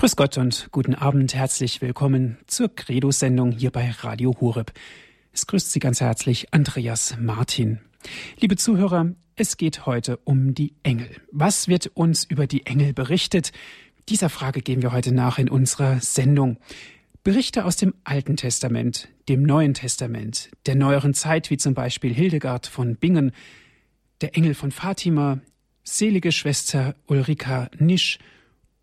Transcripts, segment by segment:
Grüß Gott und guten Abend. Herzlich willkommen zur Credo-Sendung hier bei Radio Horeb. Es grüßt Sie ganz herzlich Andreas Martin. Liebe Zuhörer, es geht heute um die Engel. Was wird uns über die Engel berichtet? Dieser Frage gehen wir heute nach in unserer Sendung. Berichte aus dem Alten Testament, dem Neuen Testament, der neueren Zeit, wie zum Beispiel Hildegard von Bingen, der Engel von Fatima, selige Schwester Ulrika Nisch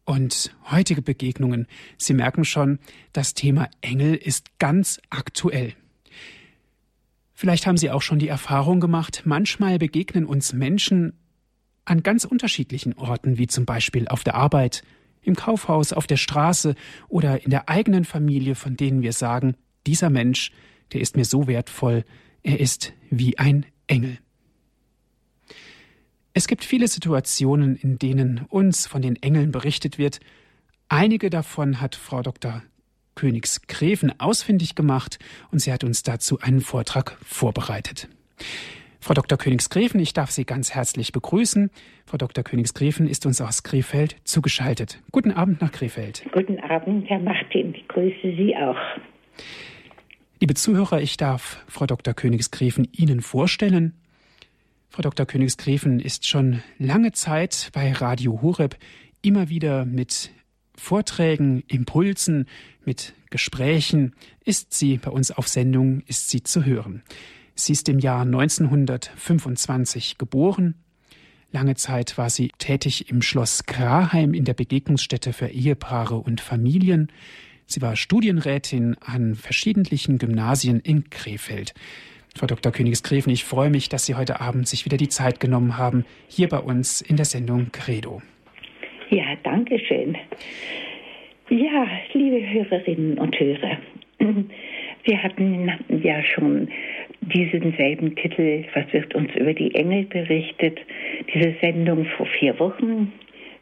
und heutige Begegnungen. Sie merken schon, das Thema Engel ist ganz aktuell. Vielleicht haben Sie auch schon die Erfahrung gemacht, manchmal begegnen uns Menschen an ganz unterschiedlichen Orten, wie zum Beispiel auf der Arbeit, im Kaufhaus, auf der Straße oder in der eigenen Familie, von denen wir sagen, dieser Mensch, der ist mir so wertvoll, er ist wie ein Engel. Es gibt viele Situationen, in denen uns von den Engeln berichtet wird. Einige davon hat Frau Dr. Königsgräfen ausfindig gemacht und sie hat uns dazu einen Vortrag vorbereitet. Frau Dr. Königsgräfen, ich darf Sie ganz herzlich begrüßen. Frau Dr. Königsgräfen ist uns aus Krefeld zugeschaltet. Guten Abend nach Krefeld. Guten Abend, Herr Martin. Ich grüße Sie auch. Liebe Zuhörer, ich darf Frau Dr. Königsgräfen Ihnen vorstellen. Frau Dr. Königsgräfen ist schon lange Zeit bei Radio Horeb immer wieder mit Vorträgen, Impulsen, mit Gesprächen ist sie bei uns auf Sendung, ist sie zu hören. Sie ist im Jahr 1925 geboren. Lange Zeit war sie tätig im Schloss Graheim in der Begegnungsstätte für Ehepaare und Familien. Sie war Studienrätin an verschiedentlichen Gymnasien in Krefeld. Frau Dr. Königsgräfen, ich freue mich, dass Sie heute Abend sich wieder die Zeit genommen haben, hier bei uns in der Sendung Credo. Ja, danke schön. Ja, liebe Hörerinnen und Hörer, wir hatten ja schon diesen selben Titel, was wird uns über die Engel berichtet, diese Sendung vor vier Wochen.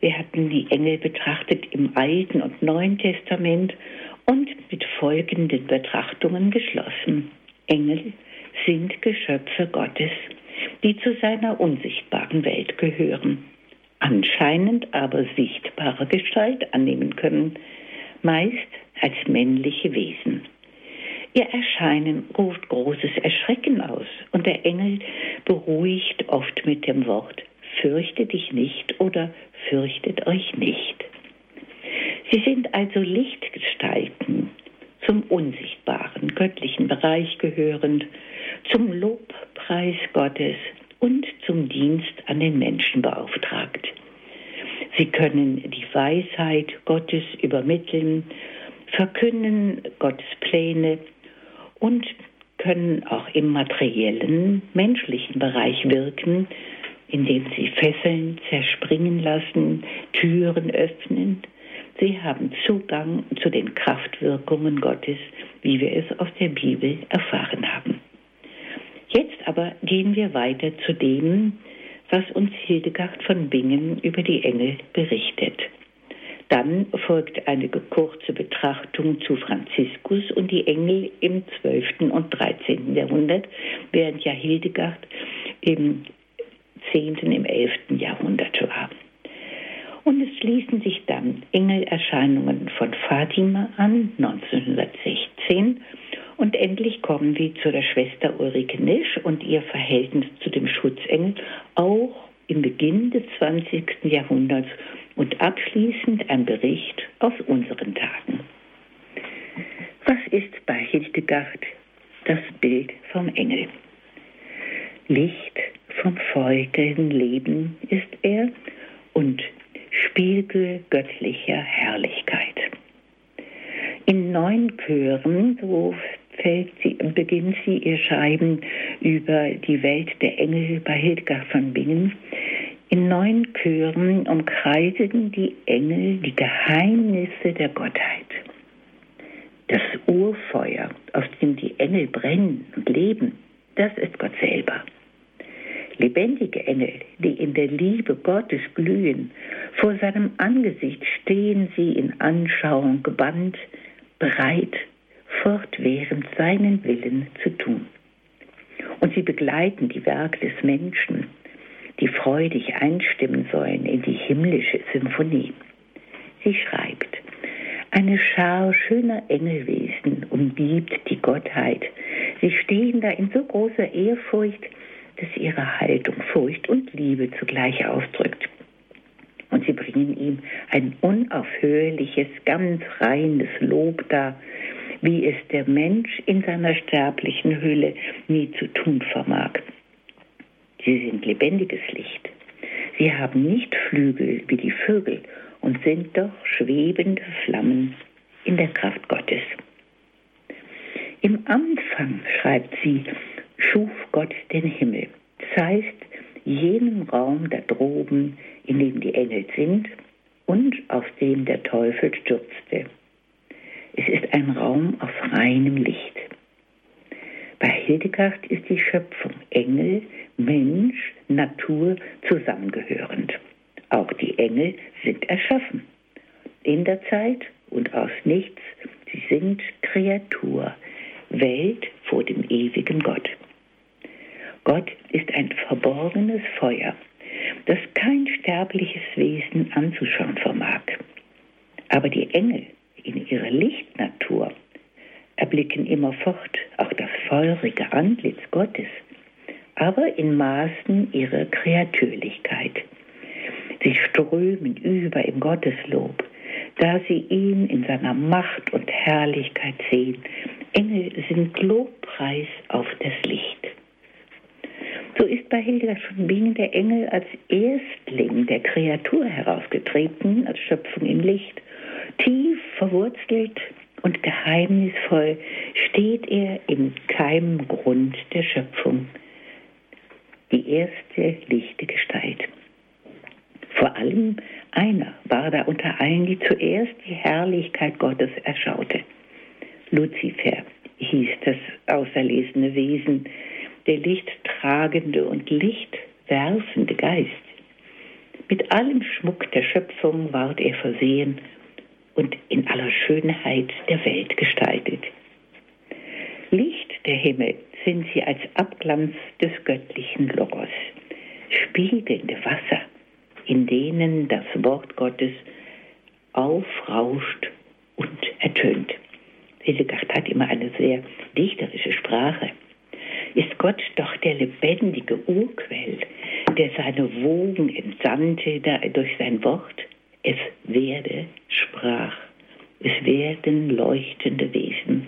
Wir hatten die Engel betrachtet im Alten und Neuen Testament und mit folgenden Betrachtungen geschlossen. Engel sind Geschöpfe Gottes, die zu seiner unsichtbaren Welt gehören, anscheinend aber sichtbare Gestalt annehmen können, meist als männliche Wesen. Ihr Erscheinen ruft großes Erschrecken aus und der Engel beruhigt oft mit dem Wort Fürchte dich nicht oder fürchtet euch nicht. Sie sind also Lichtgestalten, zum unsichtbaren göttlichen Bereich gehörend zum Lobpreis Gottes und zum Dienst an den Menschen beauftragt. Sie können die Weisheit Gottes übermitteln, verkünden Gottes Pläne und können auch im materiellen, menschlichen Bereich wirken, indem sie Fesseln zerspringen lassen, Türen öffnen. Sie haben Zugang zu den Kraftwirkungen Gottes, wie wir es aus der Bibel erfahren haben. Jetzt aber gehen wir weiter zu dem, was uns Hildegard von Bingen über die Engel berichtet. Dann folgt eine kurze Betrachtung zu Franziskus und die Engel im 12. und 13. Jahrhundert, während ja Hildegard im 10., im 11. Jahrhundert war. Und es schließen sich dann Engelerscheinungen von Fatima an, 1916, und endlich kommen wir zu der Schwester Ulrike Nisch und ihr Verhältnis zu dem Schutzengel, auch im Beginn des 20. Jahrhunderts und abschließend ein Bericht aus unseren Tagen. Was ist bei Hildegard das Bild vom Engel? Licht vom feurigen Leben ist er und Spiegel göttlicher Herrlichkeit. In neun Chören, so sie, beginnt sie ihr Schreiben über die Welt der Engel bei Hildegard von Bingen. In neun Chören umkreisen die Engel die Geheimnisse der Gottheit. Das Urfeuer, aus dem die Engel brennen und leben, das ist Gott selber. Lebendige Engel, die in der Liebe Gottes glühen, vor seinem Angesicht stehen sie in Anschauung gebannt, bereit fortwährend seinen Willen zu tun. Und sie begleiten die Werke des Menschen, die freudig einstimmen sollen in die himmlische Symphonie. Sie schreibt, Eine Schar schöner Engelwesen umgibt die Gottheit. Sie stehen da in so großer Ehrfurcht, dass ihre Haltung Furcht und Liebe zugleich ausdrückt. Und sie bringen ihm ein unaufhörliches, ganz reines Lob dar, wie es der Mensch in seiner sterblichen Hülle nie zu tun vermag. Sie sind lebendiges Licht. Sie haben nicht Flügel wie die Vögel und sind doch schwebende Flammen in der Kraft Gottes. Im Anfang, schreibt sie, schuf Gott den Himmel. Das heißt, jenen Raum da droben, in dem die Engel sind und aus dem der Teufel stürzte. Es ist ein Raum aus reinem Licht. Bei Hildegard ist die Schöpfung Engel, Mensch, Natur zusammengehörend. Auch die Engel sind erschaffen. In der Zeit und aus nichts. Sie sind Kreatur, Welt vor dem ewigen Gott. Gott ist ein verborgenes Feuer, das kein sterbliches Wesen anzuschauen vermag. Aber die Engel in ihrer Lichtnatur erblicken immerfort auch das feurige Antlitz Gottes, aber in Maßen ihrer Kreatürlichkeit. Sie strömen über im Gotteslob, da sie ihn in seiner Macht und Herrlichkeit sehen. Engel sind Lobpreis auf das Licht. So ist bei Hildegard von Bingen der Engel als Erstling der Kreatur herausgetreten, als Schöpfung im Licht. Tief verwurzelt und geheimnisvoll steht er im Keimgrund der Schöpfung. Die erste lichte Gestalt. Vor allem einer war da unter allen, die zuerst die Herrlichkeit Gottes erschaute. Luzifer hieß das auserlesene Wesen, der lichttragende und lichtwerfende Geist. Mit allem Schmuck der Schöpfung ward er versehen und in aller Schönheit der Welt gestaltet. Licht der Himmel sind sie als Abglanz des göttlichen Logos, spiegelnde Wasser, in denen das Wort Gottes aufrauscht und ertönt. Hildegard hat immer eine sehr dichterische Sprache. Ist Gott doch der lebendige Urquell, der seine Wogen entsandte durch sein Wort? Es werde, sprach, es werden leuchtende Wesen.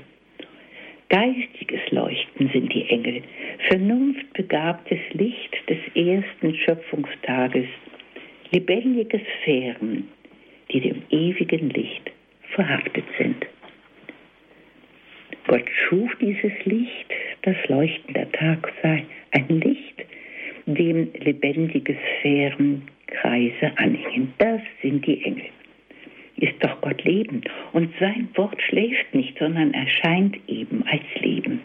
Geistiges Leuchten sind die Engel, vernunftbegabtes Licht des ersten Schöpfungstages lebendige Sphären, die dem ewigen Licht verhaftet sind. Gott schuf dieses Licht, das leuchtender Tag sei, ein Licht, dem lebendige Sphären Kreise anhängen. Das sind die Engel. Ist doch Gott Leben und sein Wort schläft nicht, sondern erscheint eben als Leben.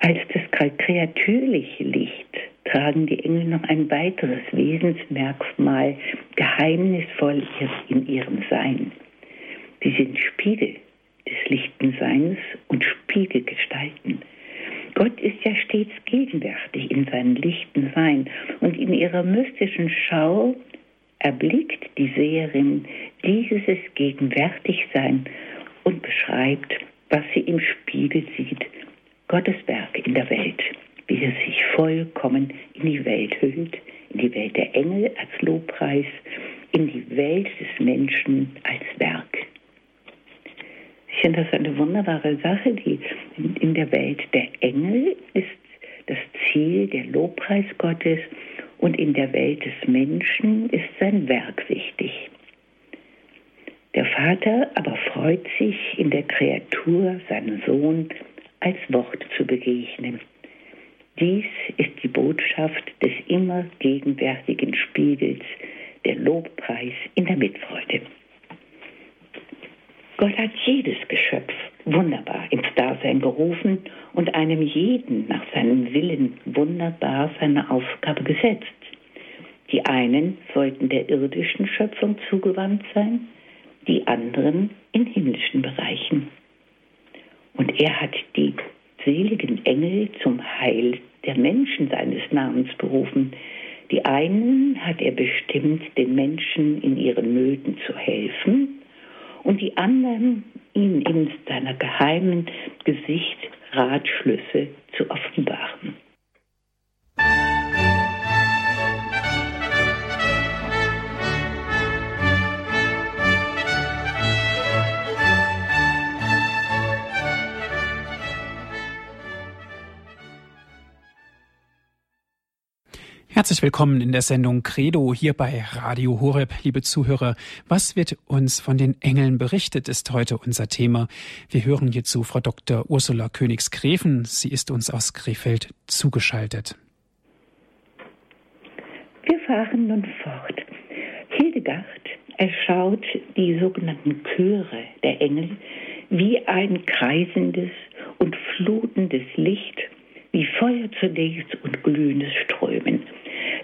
Als das kreatürliche Licht tragen die Engel noch ein weiteres Wesensmerkmal geheimnisvoll in ihrem Sein. Sie sind Spiegel des lichten Seins und Spiegelgestalten. Gott ist ja stets gegenwärtig in seinem lichten Sein und in ihrer mystischen Schau erblickt die Seherin dieses Gegenwärtigsein und beschreibt, was sie im Spiegel sieht, Gottes Werk in der Welt wie er sich vollkommen in die Welt hüllt, in die Welt der Engel als Lobpreis, in die Welt des Menschen als Werk. Ich finde das eine wunderbare Sache. Die, in der Welt der Engel ist das Ziel der Lobpreis Gottes und in der Welt des Menschen ist sein Werk wichtig. Der Vater aber freut sich, in der Kreatur seinem Sohn als Wort zu begegnen. Dies ist die Botschaft des immer gegenwärtigen Spiegels, der Lobpreis in der Mitfreude. Gott hat jedes Geschöpf wunderbar ins Dasein gerufen und einem jeden nach seinem Willen wunderbar seine Aufgabe gesetzt. Die einen sollten der irdischen Schöpfung zugewandt sein, die anderen in himmlischen Bereichen. Und er hat die seligen Engel zum Heil der Menschen seines Namens berufen. Die einen hat er bestimmt, den Menschen in ihren Nöten zu helfen, anderen ihm in seiner geheimen Gesicht Ratschlüsse zu offenbaren. Herzlich willkommen in der Sendung Credo hier bei Radio Horeb, liebe Zuhörer. Was wird uns von den Engeln berichtet, ist heute unser Thema. Wir hören hierzu Frau Dr. Ursula Königs-Greven. Sie ist uns aus Krefeld zugeschaltet. Wir fahren nun fort. Hildegard erschaut die sogenannten Chöre der Engel wie ein kreisendes und flutendes Licht, wie Feuer zunächst und glühendes Strömen.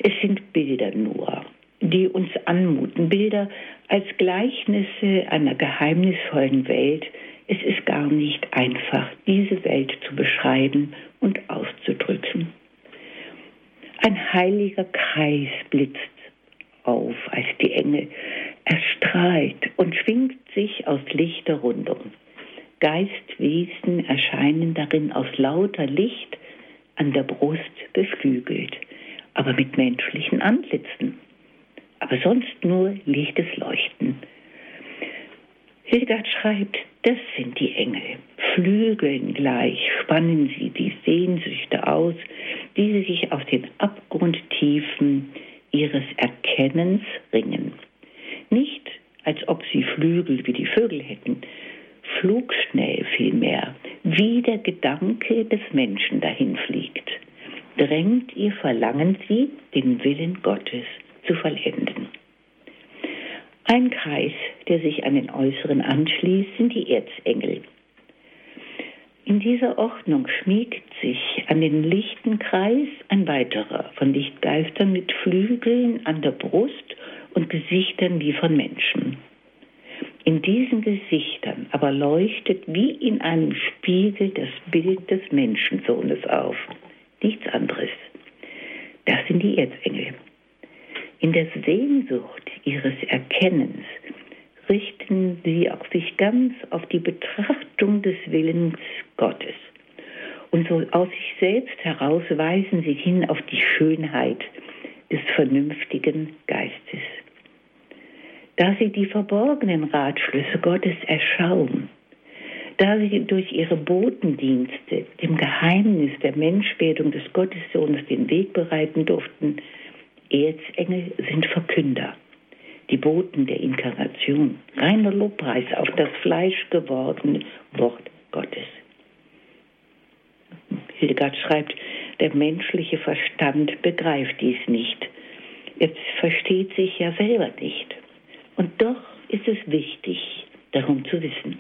Es sind Bilder nur, die uns anmuten, Bilder als Gleichnisse einer geheimnisvollen Welt. Es ist gar nicht einfach, diese Welt zu beschreiben und auszudrücken. Ein heiliger Kreis blitzt auf, als die Engel erstrahlt und schwingt sich aus lichter Rundung. Geistwesen erscheinen darin aus lauter Licht an der Brust beflügelt aber mit menschlichen Antlitzen. Aber sonst nur lichtes Leuchten. Hildegard schreibt, das sind die Engel. Flügeln gleich spannen sie die Sehnsüchte aus, die sie sich aus den Abgrundtiefen ihres Erkennens ringen. Nicht, als ob sie Flügel wie die Vögel hätten, flugschnell vielmehr, wie der Gedanke des Menschen dahin fliegt drängt ihr Verlangen sie, den Willen Gottes zu vollenden. Ein Kreis, der sich an den Äußeren anschließt, sind die Erzengel. In dieser Ordnung schmiegt sich an den lichten Kreis ein weiterer von Lichtgeistern mit Flügeln an der Brust und Gesichtern wie von Menschen. In diesen Gesichtern aber leuchtet wie in einem Spiegel das Bild des Menschensohnes auf nichts anderes. Das sind die Erzengel. In der Sehnsucht ihres Erkennens richten sie auch sich ganz auf die Betrachtung des Willens Gottes. Und so aus sich selbst heraus weisen sie hin auf die Schönheit des vernünftigen Geistes. Da sie die verborgenen Ratschlüsse Gottes erschauen, da sie durch ihre Botendienste dem Geheimnis der Menschwerdung des Gottessohnes den Weg bereiten durften, Erzengel sind Verkünder, die Boten der Inkarnation, reiner Lobpreis auf das Fleisch gewordene Wort Gottes. Hildegard schreibt, der menschliche Verstand begreift dies nicht. Es versteht sich ja selber nicht. Und doch ist es wichtig, darum zu wissen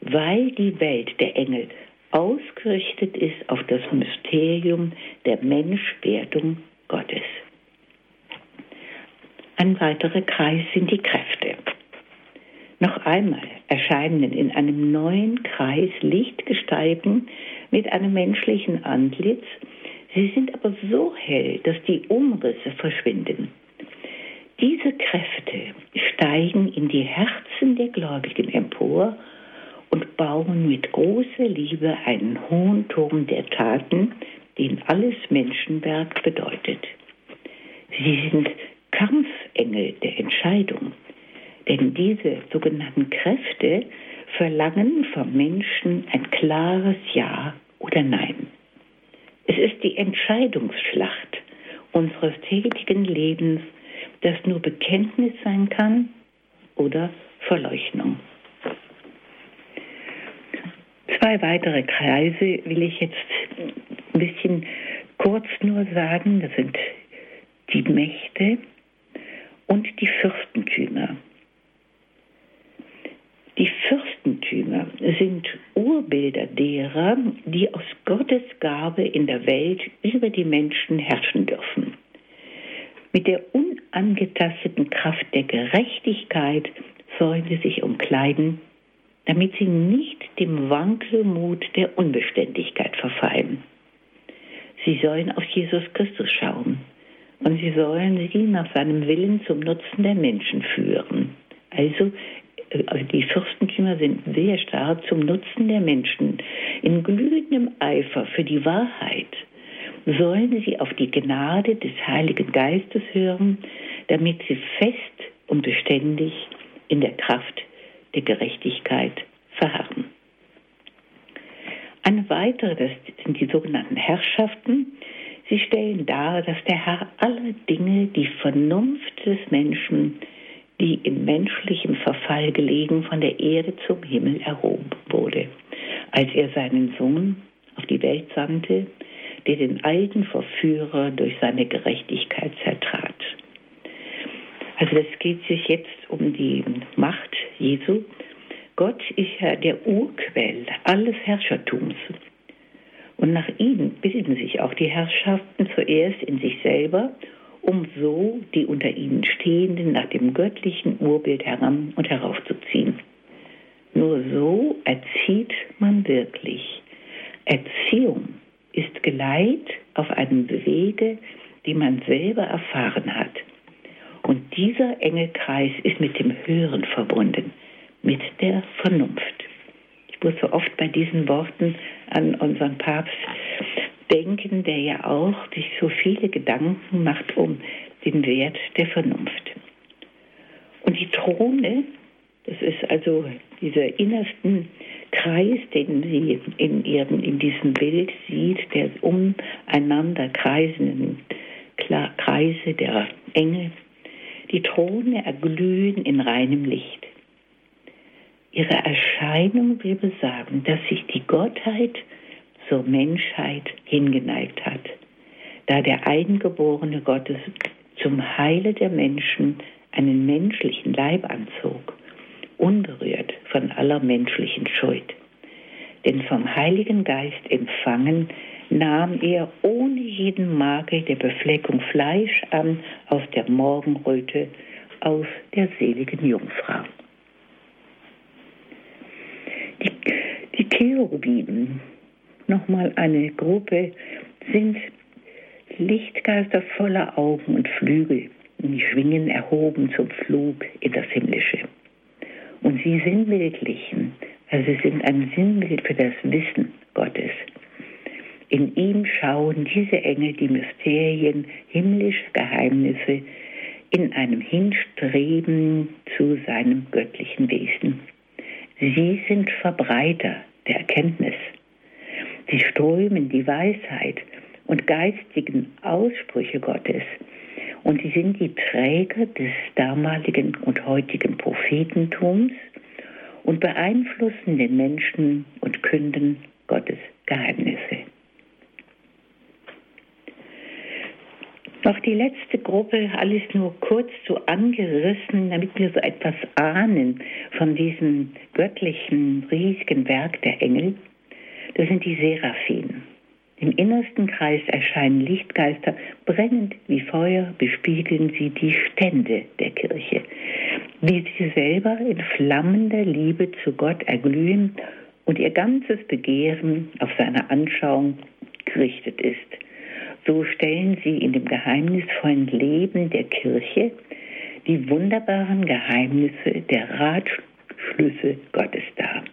weil die Welt der Engel ausgerichtet ist auf das Mysterium der Menschwerdung Gottes. Ein weiterer Kreis sind die Kräfte. Noch einmal erscheinen in einem neuen Kreis Lichtgestalten mit einem menschlichen Antlitz. Sie sind aber so hell, dass die Umrisse verschwinden. Diese Kräfte steigen in die Herzen der Gläubigen empor und bauen mit großer Liebe einen hohen Turm der Taten, den alles Menschenwerk bedeutet. Sie sind Kampfengel der Entscheidung, denn diese sogenannten Kräfte verlangen vom Menschen ein klares Ja oder Nein. Es ist die Entscheidungsschlacht unseres tätigen Lebens, das nur Bekenntnis sein kann oder Verleugnung. Zwei weitere Kreise will ich jetzt ein bisschen kurz nur sagen. Das sind die Mächte und die Fürstentümer. Die Fürstentümer sind Urbilder derer, die aus Gottes Gabe in der Welt über die Menschen herrschen dürfen. Mit der unangetasteten Kraft der Gerechtigkeit sollen sie sich umkleiden damit sie nicht dem Wankelmut der Unbeständigkeit verfallen. Sie sollen auf Jesus Christus schauen und sie sollen sie nach seinem Willen zum Nutzen der Menschen führen. Also also die Fürstentümer sind sehr stark zum Nutzen der Menschen. In glühendem Eifer für die Wahrheit sollen sie auf die Gnade des Heiligen Geistes hören, damit sie fest und beständig in der Kraft der Gerechtigkeit verharren. Eine weitere, das sind die sogenannten Herrschaften. Sie stellen dar, dass der Herr alle Dinge, die Vernunft des Menschen, die in menschlichem Verfall gelegen, von der Erde zum Himmel erhoben wurde, als er seinen Sohn auf die Welt sandte, der den alten Verführer durch seine Gerechtigkeit zertrat. Also es geht sich jetzt um die Macht Jesu. Gott ist ja der Urquell alles Herrschertums. Und nach ihm bilden sich auch die Herrschaften zuerst in sich selber, um so die unter ihnen Stehenden nach dem göttlichen Urbild heran und heraufzuziehen. Nur so erzieht man wirklich. Erziehung ist Geleit auf einem Wege, den man selber erfahren hat. Und dieser enge Kreis ist mit dem Hören verbunden, mit der Vernunft. Ich muss so oft bei diesen Worten an unseren Papst denken, der ja auch sich so viele Gedanken macht um den Wert der Vernunft. Und die Throne, das ist also dieser innersten Kreis, den sie in, ihrem, in diesem Bild sieht, der umeinander kreisenden Kreise der Enge, die Throne erglühen in reinem Licht. Ihre Erscheinung will besagen, dass sich die Gottheit zur Menschheit hingeneigt hat, da der Eingeborene Gottes zum Heile der Menschen einen menschlichen Leib anzog, unberührt von aller menschlichen Schuld. Denn vom Heiligen Geist empfangen nahm er ohne jeden Makel der Befleckung Fleisch an aus der Morgenröte, aus der seligen Jungfrau. Die, die Cherubinen, nochmal eine Gruppe, sind Lichtgeister voller Augen und Flügel, die Schwingen erhoben zum Flug in das Himmlische. Und sie sinnbildlichen, also sie sind ein Sinnbild für das Wissen Gottes. In ihm schauen diese Engel die Mysterien himmlische Geheimnisse in einem Hinstreben zu seinem göttlichen Wesen. Sie sind Verbreiter der Erkenntnis. Sie strömen die Weisheit und geistigen Aussprüche Gottes. Und sie sind die Träger des damaligen und heutigen Prophetentums und beeinflussen den Menschen und künden Gottes Geheimnisse. Noch die letzte Gruppe, alles nur kurz so angerissen, damit wir so etwas ahnen von diesem göttlichen, riesigen Werk der Engel. Das sind die Seraphim. Im innersten Kreis erscheinen Lichtgeister, brennend wie Feuer bespiegeln sie die Stände der Kirche, wie sie selber in flammender Liebe zu Gott erglühen und ihr ganzes Begehren auf seine Anschauung gerichtet ist. So stellen sie in dem geheimnisvollen Leben der Kirche die wunderbaren Geheimnisse der Ratschlüsse Gottes dar.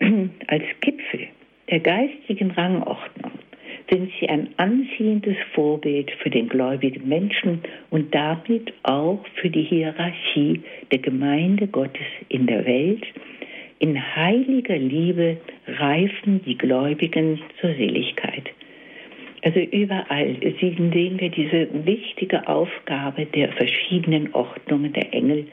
Als Gipfel der geistigen Rangordnung sind sie ein anziehendes Vorbild für den gläubigen Menschen und damit auch für die Hierarchie der Gemeinde Gottes in der Welt, in heiliger Liebe reifen die Gläubigen zur Seligkeit. Also überall sehen wir diese wichtige Aufgabe der verschiedenen Ordnungen der Engel.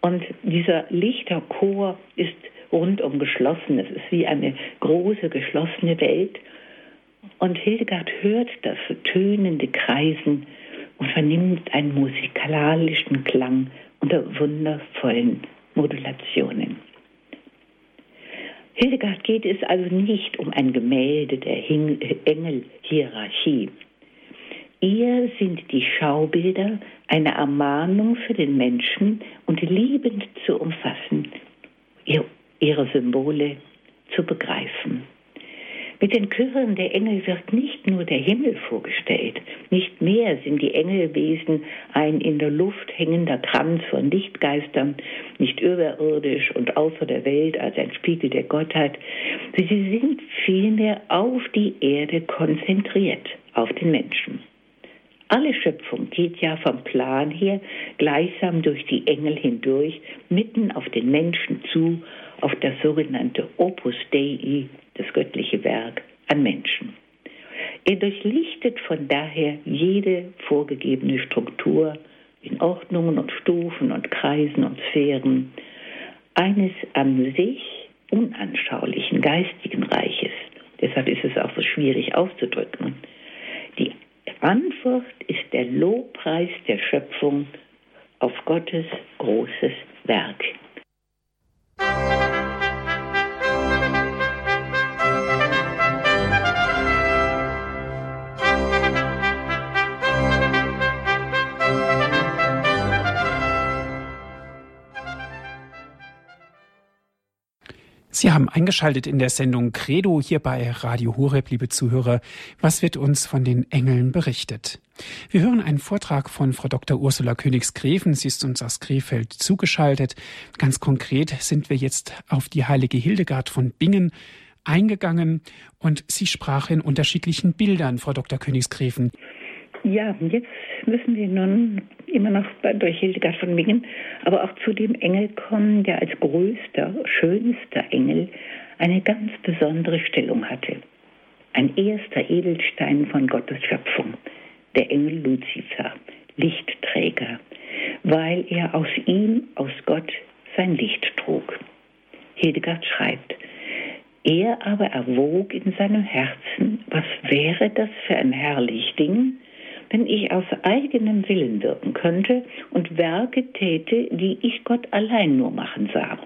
Und dieser Lichterchor ist rundum geschlossen. Es ist wie eine große geschlossene Welt. Und Hildegard hört das tönende Kreisen und vernimmt einen musikalischen Klang unter wundervollen Modulationen. Hildegard geht es also nicht um ein Gemälde der Engelhierarchie. Ihr sind die Schaubilder eine Ermahnung für den Menschen und liebend zu umfassen, ihre Symbole zu begreifen. Mit den Chören der Engel wird nicht nur der Himmel vorgestellt, nicht mehr sind die Engelwesen ein in der Luft hängender Kranz von Lichtgeistern, nicht überirdisch und außer der Welt als ein Spiegel der Gottheit, sie sind vielmehr auf die Erde konzentriert, auf den Menschen. Alle Schöpfung geht ja vom Plan her gleichsam durch die Engel hindurch, mitten auf den Menschen zu, auf das sogenannte Opus Dei, das göttliche Werk an Menschen. Er durchlichtet von daher jede vorgegebene Struktur in Ordnungen und Stufen und Kreisen und Sphären eines an sich unanschaulichen geistigen Reiches. Deshalb ist es auch so schwierig auszudrücken. Die Antwort ist der Lobpreis der Schöpfung auf Gottes großes Werk. Sie haben eingeschaltet in der Sendung Credo hier bei Radio Horeb, liebe Zuhörer. Was wird uns von den Engeln berichtet? Wir hören einen Vortrag von Frau Dr. Ursula Königsgräfen. Sie ist uns aus Krefeld zugeschaltet. Ganz konkret sind wir jetzt auf die heilige Hildegard von Bingen eingegangen und sie sprach in unterschiedlichen Bildern, Frau Dr. Königsgräfen. Ja, jetzt müssen wir nun immer noch durch Hildegard von Bingen, aber auch zu dem Engel kommen, der als größter, schönster Engel eine ganz besondere Stellung hatte. Ein erster Edelstein von Gottes Schöpfung, der Engel Luzifer, Lichtträger, weil er aus ihm, aus Gott, sein Licht trug. Hildegard schreibt, er aber erwog in seinem Herzen, was wäre das für ein herrlich Ding, wenn ich aus eigenem Willen wirken könnte und Werke täte, die ich Gott allein nur machen sah.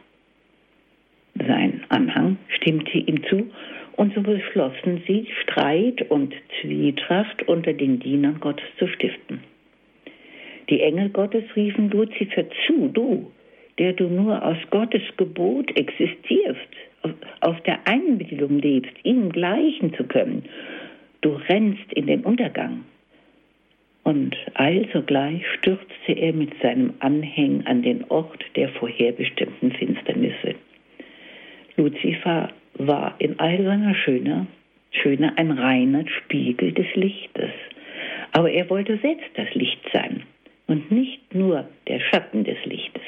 Sein Anhang stimmte ihm zu, und so beschlossen sie, Streit und Zwietracht unter den Dienern Gottes zu stiften. Die Engel Gottes riefen Luzifer zu, du, der du nur aus Gottes Gebot existierst, aus der Einbildung lebst, ihm gleichen zu können. Du rennst in den Untergang. Und allsogleich stürzte er mit seinem Anhäng an den Ort der vorherbestimmten Finsternisse. Luzifer war in all seiner Schöne, Schöne ein reiner Spiegel des Lichtes. Aber er wollte selbst das Licht sein und nicht nur der Schatten des Lichtes.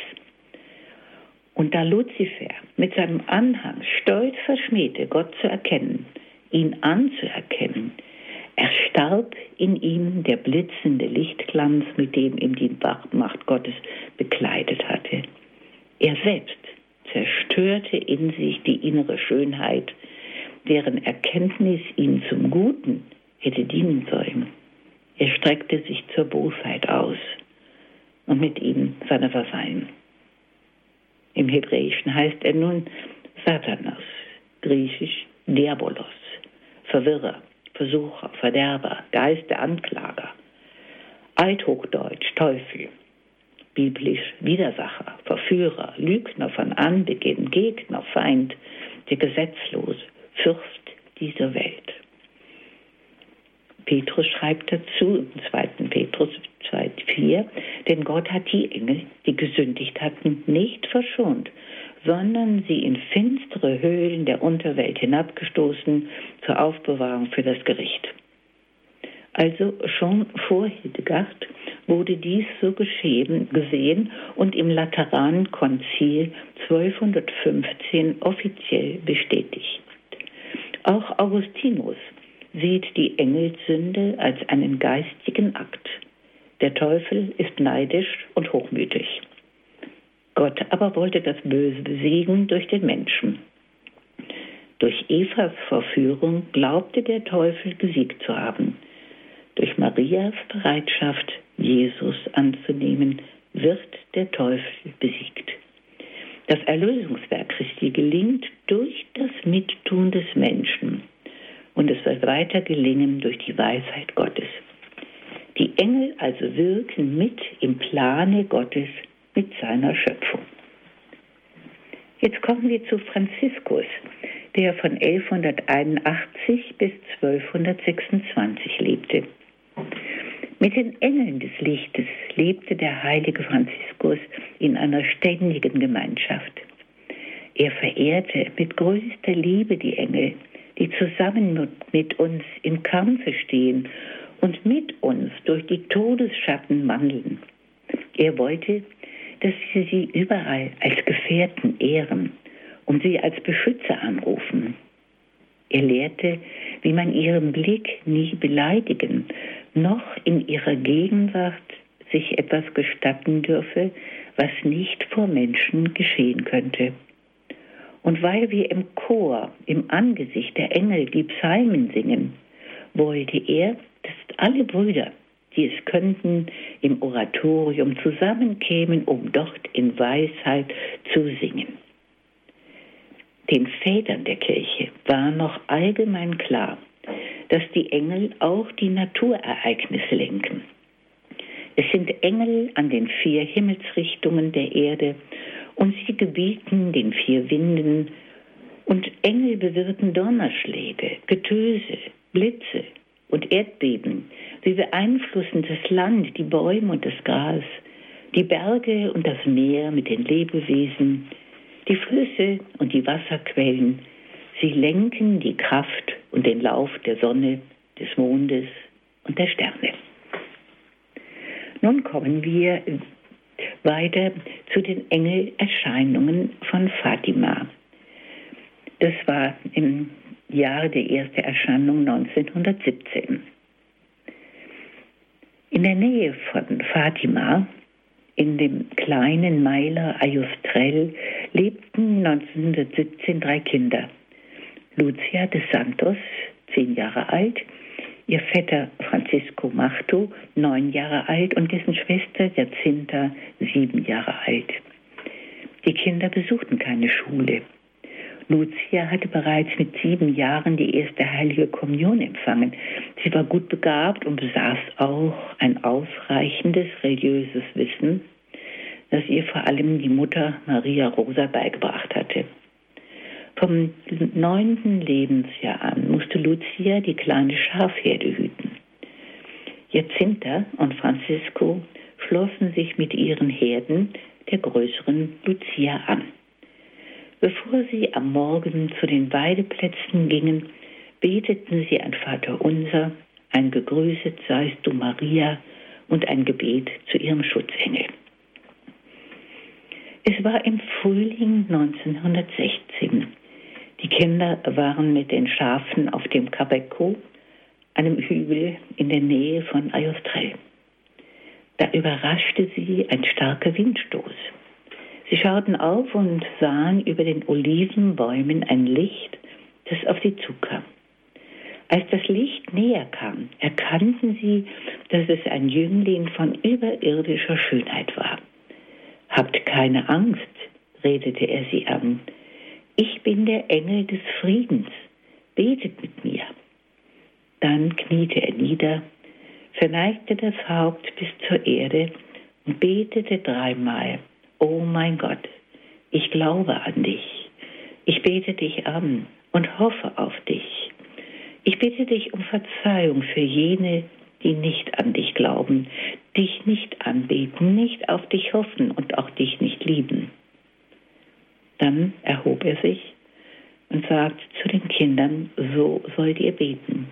Und da Luzifer mit seinem Anhang stolz verschmähte, Gott zu erkennen, ihn anzuerkennen, erstarb in ihm der blitzende Lichtglanz, mit dem ihm die Macht Gottes bekleidet hatte. Er selbst zerstörte in sich die innere Schönheit, deren Erkenntnis ihm zum Guten hätte dienen sollen. Er streckte sich zur Bosheit aus und mit ihm seine Vasallen. Im Hebräischen heißt er nun Satanas, griechisch Diabolos, Verwirrer, Versucher, Verderber, Geist der Anklager. Althochdeutsch Teufel, biblisch Widersacher, Verführer, Lügner von Anbeginn, Gegner, Feind, der Gesetzlose, Fürst dieser Welt. Petrus schreibt dazu im 2. Petrus 2,4, denn Gott hat die Engel, die gesündigt hatten, nicht verschont, sondern sie in finstere Höhlen der Unterwelt hinabgestoßen zur Aufbewahrung für das Gericht. Also schon vor Hildegard wurde dies so geschehen, gesehen und im Laterankonzil 1215 offiziell bestätigt. Auch Augustinus sieht die Engelsünde als einen geistigen Akt. Der Teufel ist neidisch und hochmütig. Gott aber wollte das Böse besiegen durch den Menschen. Durch Evas Verführung glaubte der Teufel besiegt zu haben. Durch Marias Bereitschaft, Jesus anzunehmen, wird der Teufel besiegt. Das Erlösungswerk Christi gelingt durch das Mittun des Menschen und es wird weiter gelingen durch die Weisheit Gottes. Die Engel also wirken mit im Plane Gottes mit seiner Schöpfung. Jetzt kommen wir zu Franziskus, der von 1181 bis 1226 lebte. Mit den Engeln des Lichtes lebte der heilige Franziskus in einer ständigen Gemeinschaft. Er verehrte mit größter Liebe die Engel, die zusammen mit uns im Kampfe stehen und mit uns durch die Todesschatten wandeln. Er wollte, dass wir sie überall als Gefährten ehren und sie als Beschützer anrufen. Er lehrte, wie man ihren Blick nie beleidigen, noch in ihrer Gegenwart sich etwas gestatten dürfe, was nicht vor Menschen geschehen könnte. Und weil wir im Chor, im Angesicht der Engel die Psalmen singen, wollte er, dass alle Brüder, die es könnten, im Oratorium zusammenkämen, um dort in Weisheit zu singen. Den Vätern der Kirche war noch allgemein klar, dass die Engel auch die Naturereignisse lenken. Es sind Engel an den vier Himmelsrichtungen der Erde und sie gebieten den vier Winden und Engel bewirken Donnerschläge, Getöse, Blitze und Erdbeben. Sie beeinflussen das Land, die Bäume und das Gras, die Berge und das Meer mit den Lebewesen, die Flüsse und die Wasserquellen. Sie lenken die Kraft und den Lauf der Sonne, des Mondes und der Sterne. Nun kommen wir weiter zu den Engelerscheinungen von Fatima. Das war im Jahr der ersten Erscheinung 1917. In der Nähe von Fatima, in dem kleinen Meiler Ayustrel, lebten 1917 drei Kinder. Lucia de Santos, zehn Jahre alt, ihr Vetter Francisco Marto, neun Jahre alt, und dessen Schwester Jacinta, sieben Jahre alt. Die Kinder besuchten keine Schule. Lucia hatte bereits mit sieben Jahren die erste heilige Kommunion empfangen. Sie war gut begabt und besaß auch ein ausreichendes religiöses Wissen, das ihr vor allem die Mutter Maria Rosa beigebracht hatte. Vom neunten Lebensjahr an musste Lucia die kleine Schafherde hüten. Jacinta und Francisco schlossen sich mit ihren Herden der größeren Lucia an. Bevor sie am Morgen zu den Weideplätzen gingen, beteten sie ein Vaterunser, ein Gegrüßet seist du Maria und ein Gebet zu ihrem Schutzengel. Es war im Frühling 1916. Die Kinder waren mit den Schafen auf dem Cabeco, einem Hügel in der Nähe von Ayostrel. Da überraschte sie ein starker Windstoß. Sie schauten auf und sahen über den Olivenbäumen ein Licht, das auf sie zukam. Als das Licht näher kam, erkannten sie, dass es ein Jüngling von überirdischer Schönheit war. Habt keine Angst, redete er sie an. Ich bin der Engel des Friedens. Betet mit mir. Dann kniete er nieder, verneigte das Haupt bis zur Erde und betete dreimal. Oh mein Gott, ich glaube an dich. Ich bete dich an und hoffe auf dich. Ich bitte dich um Verzeihung für jene, die nicht an dich glauben, dich nicht anbeten, nicht auf dich hoffen und auch dich nicht lieben. Dann erhob er sich und sagte zu den Kindern, so sollt ihr beten.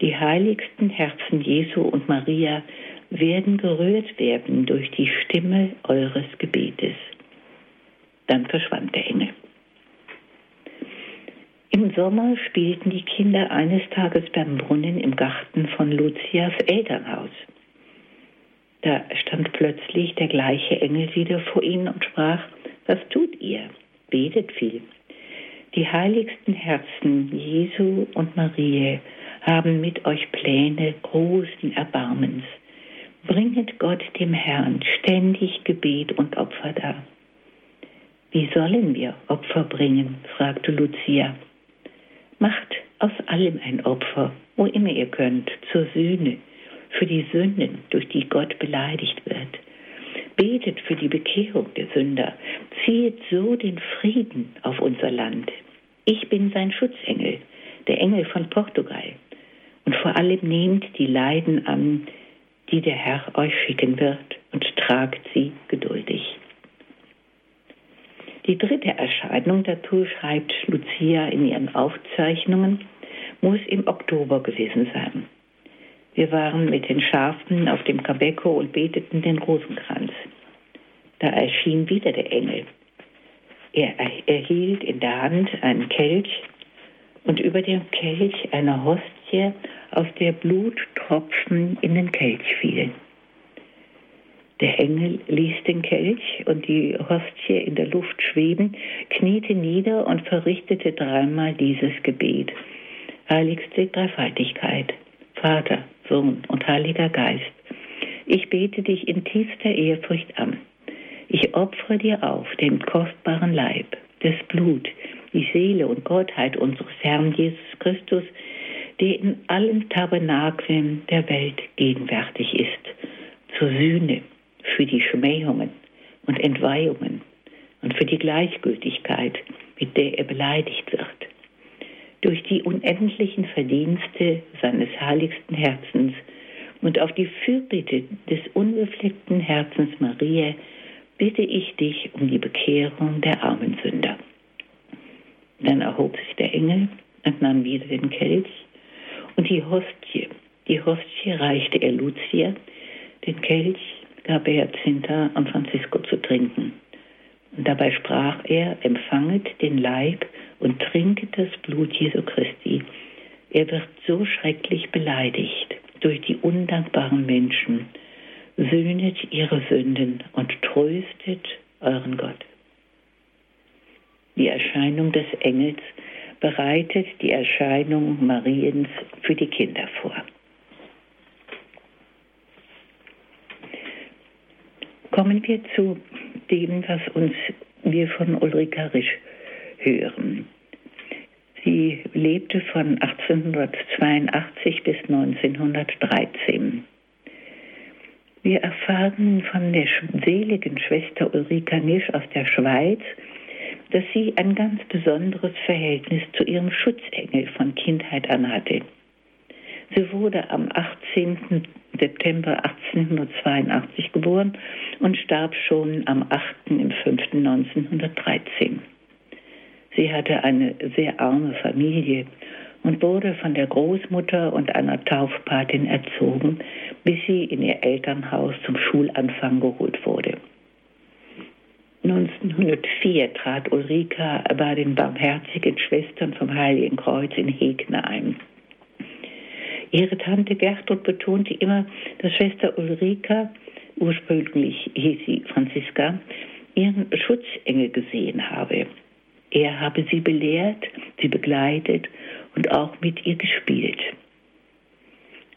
Die heiligsten Herzen Jesu und Maria werden gerührt werden durch die Stimme eures Gebetes. Dann verschwand der Engel. Im Sommer spielten die Kinder eines Tages beim Brunnen im Garten von Lucias Elternhaus. Da stand plötzlich der gleiche Engel wieder vor ihnen und sprach, was tut ihr? Betet viel. Die heiligsten Herzen Jesu und Marie haben mit euch Pläne großen Erbarmens. Bringet Gott dem Herrn ständig Gebet und Opfer dar. Wie sollen wir Opfer bringen? fragte Lucia. Macht aus allem ein Opfer, wo immer ihr könnt, zur Sühne, für die Sünden, durch die Gott beleidigt wird. Betet für die Bekehrung der Sünder. Ziehet so den Frieden auf unser Land. Ich bin sein Schutzengel, der Engel von Portugal. Und vor allem nehmt die Leiden an, die der Herr euch schicken wird, und tragt sie geduldig. Die dritte Erscheinung dazu schreibt Lucia in ihren Aufzeichnungen, muss im Oktober gewesen sein. Wir waren mit den Schafen auf dem Cabeco und beteten den Rosenkranz. Da erschien wieder der Engel. Er erhielt in der Hand einen Kelch und über dem Kelch eine Hostie, aus der Bluttropfen in den Kelch fielen. Der Engel ließ den Kelch und die Hostie in der Luft schweben, kniete nieder und verrichtete dreimal dieses Gebet. Heiligste Dreifaltigkeit, Vater, Sohn und Heiliger Geist, ich bete dich in tiefster Ehrfurcht an. Ich opfere dir auf den kostbaren Leib, das Blut, die Seele und Gottheit unseres Herrn Jesus Christus, der in allen Tabernakeln der Welt gegenwärtig ist, zur Sühne, für die Schmähungen und Entweihungen und für die Gleichgültigkeit, mit der er beleidigt wird. Durch die unendlichen Verdienste seines heiligsten Herzens und auf die Fürbitte des unbefleckten Herzens Maria bitte ich dich um die Bekehrung der armen Sünder. Dann erhob sich der Engel und nahm wieder den Kelch und die Hostie. Die Hostie reichte er Lucia, den Kelch gab er Jacinta und Francisco zu trinken. Und dabei sprach er, empfanget den Leib und trinket das Blut Jesu Christi. Er wird so schrecklich beleidigt durch die undankbaren Menschen. Sühnet ihre Sünden und tröstet euren Gott. Die Erscheinung des Engels bereitet die Erscheinung Mariens für die Kinder vor. Kommen wir zu dem, was uns wir von Ulrika Risch hören. Sie lebte von 1882 bis 1913. Wir erfahren von der seligen Schwester Ulrika Nisch aus der Schweiz, dass sie ein ganz besonderes Verhältnis zu ihrem Schutzengel von Kindheit an hatte. Sie wurde am 18. September 1882 geboren und starb schon am 8. im 5. 1913. Sie hatte eine sehr arme Familie und wurde von der Großmutter und einer Taufpatin erzogen, bis sie in ihr Elternhaus zum Schulanfang geholt wurde. 1904 trat Ulrika bei den barmherzigen Schwestern vom Heiligen Kreuz in Hegner ein. Ihre Tante Gertrud betonte immer, dass Schwester Ulrika, ursprünglich hieß sie Franziska, ihren Schutzengel gesehen habe. Er habe sie belehrt, sie begleitet und auch mit ihr gespielt.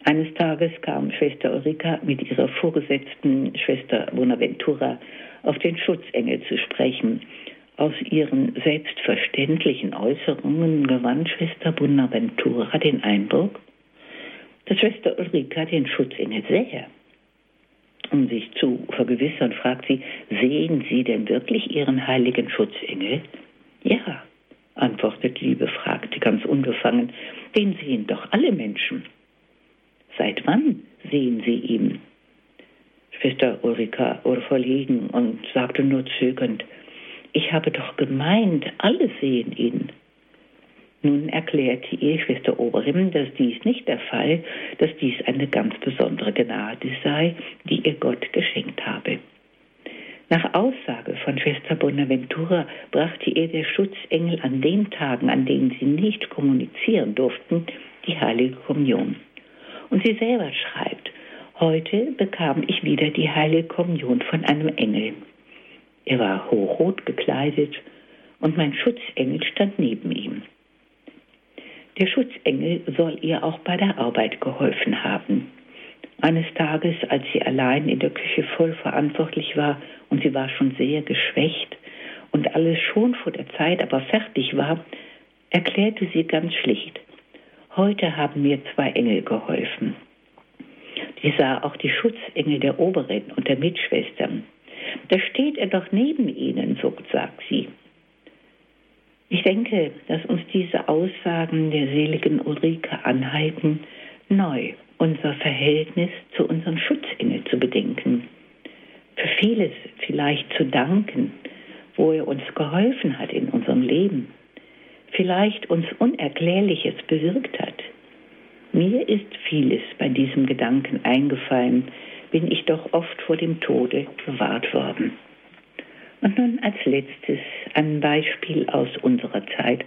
Eines Tages kam Schwester Ulrika mit ihrer vorgesetzten Schwester Bonaventura auf den Schutzengel zu sprechen. Aus ihren selbstverständlichen Äußerungen gewann Schwester Bonaventura den Eindruck, dass Schwester Ulrika den Schutzengel sähe. Um sich zu vergewissern, fragt sie, sehen Sie denn wirklich Ihren heiligen Schutzengel? Ja, antwortet Liebe, fragte ganz unbefangen, den sehen doch alle Menschen. Seit wann sehen Sie ihn? Schwester Ulrika verlegen und sagte nur zögernd, ich habe doch gemeint, alle sehen ihn. Nun erklärte ihr Schwester Oberin, dass dies nicht der Fall, dass dies eine ganz besondere Gnade sei, die ihr Gott geschenkt habe. Nach Aussage von Schwester Bonaventura brachte ihr der Schutzengel an den Tagen, an denen sie nicht kommunizieren durften, die heilige Kommunion. Und sie selber schreibt, heute bekam ich wieder die heilige Kommunion von einem Engel. Er war hochrot gekleidet und mein Schutzengel stand neben ihm. Der Schutzengel soll ihr auch bei der Arbeit geholfen haben. Eines Tages, als sie allein in der Küche voll verantwortlich war und sie war schon sehr geschwächt und alles schon vor der Zeit aber fertig war, erklärte sie ganz schlicht, heute haben mir zwei Engel geholfen. Sie sah auch die Schutzengel der Oberin und der Mitschwestern. Da steht er doch neben ihnen, so sagt sie. Ich denke, dass uns diese Aussagen der seligen Ulrike anhalten, neu unser Verhältnis zu unseren Schutzengel zu bedenken. Für vieles vielleicht zu danken, wo er uns geholfen hat in unserem Leben, vielleicht uns Unerklärliches bewirkt hat. Mir ist vieles bei diesem Gedanken eingefallen, bin ich doch oft vor dem Tode bewahrt worden. Und nun als letztes ein Beispiel aus unserer Zeit,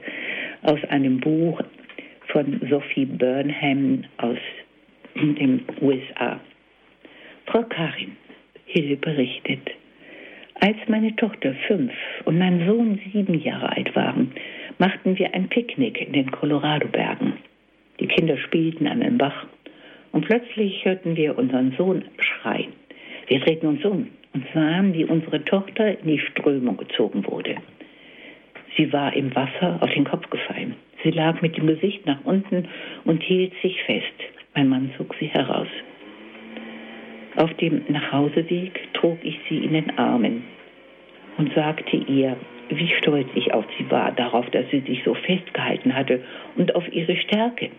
aus einem Buch von Sophie Burnham aus den USA. Frau Karin Hill berichtet, als meine Tochter fünf und mein Sohn sieben Jahre alt waren, machten wir ein Picknick in den Colorado-Bergen. Die Kinder spielten an einem Bach und plötzlich hörten wir unseren Sohn schreien. Wir drehten uns um und sahen, wie unsere Tochter in die Strömung gezogen wurde. Sie war im Wasser auf den Kopf gefallen. Sie lag mit dem Gesicht nach unten und hielt sich fest. Mein Mann zog sie heraus. Auf dem Nachhauseweg trug ich sie in den Armen und sagte ihr, wie stolz ich auf sie war, darauf, dass sie sich so festgehalten hatte und auf ihre Stärke.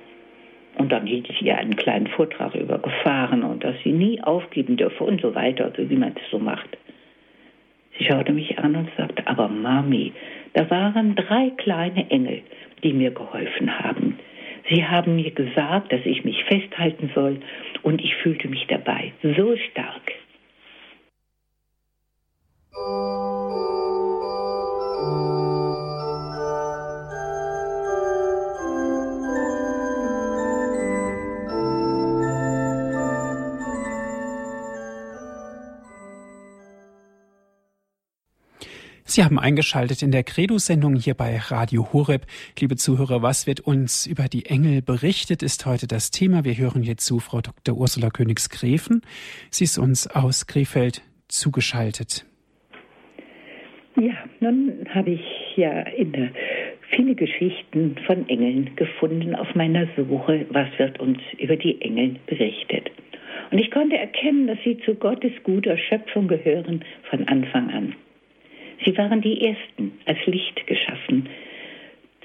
Und dann hielt ich ihr einen kleinen Vortrag über Gefahren und dass sie nie aufgeben dürfe und so weiter, so wie man es so macht. Sie schaute mich an und sagte, aber Mami, da waren drei kleine Engel, die mir geholfen haben. Sie haben mir gesagt, dass ich mich festhalten soll und ich fühlte mich dabei so stark. Sie haben eingeschaltet in der Credo-Sendung hier bei Radio Horeb. Liebe Zuhörer, was wird uns über die Engel berichtet, ist heute das Thema. Wir hören hier zu Frau Dr. Ursula Königs-Gräfen. Sie ist uns aus Krefeld zugeschaltet. Ja, nun habe ich ja viele Geschichten von Engeln gefunden auf meiner Suche, was wird uns über die Engel berichtet. Und ich konnte erkennen, dass sie zu Gottes guter Schöpfung gehören von Anfang an. Sie waren die Ersten als Licht geschaffen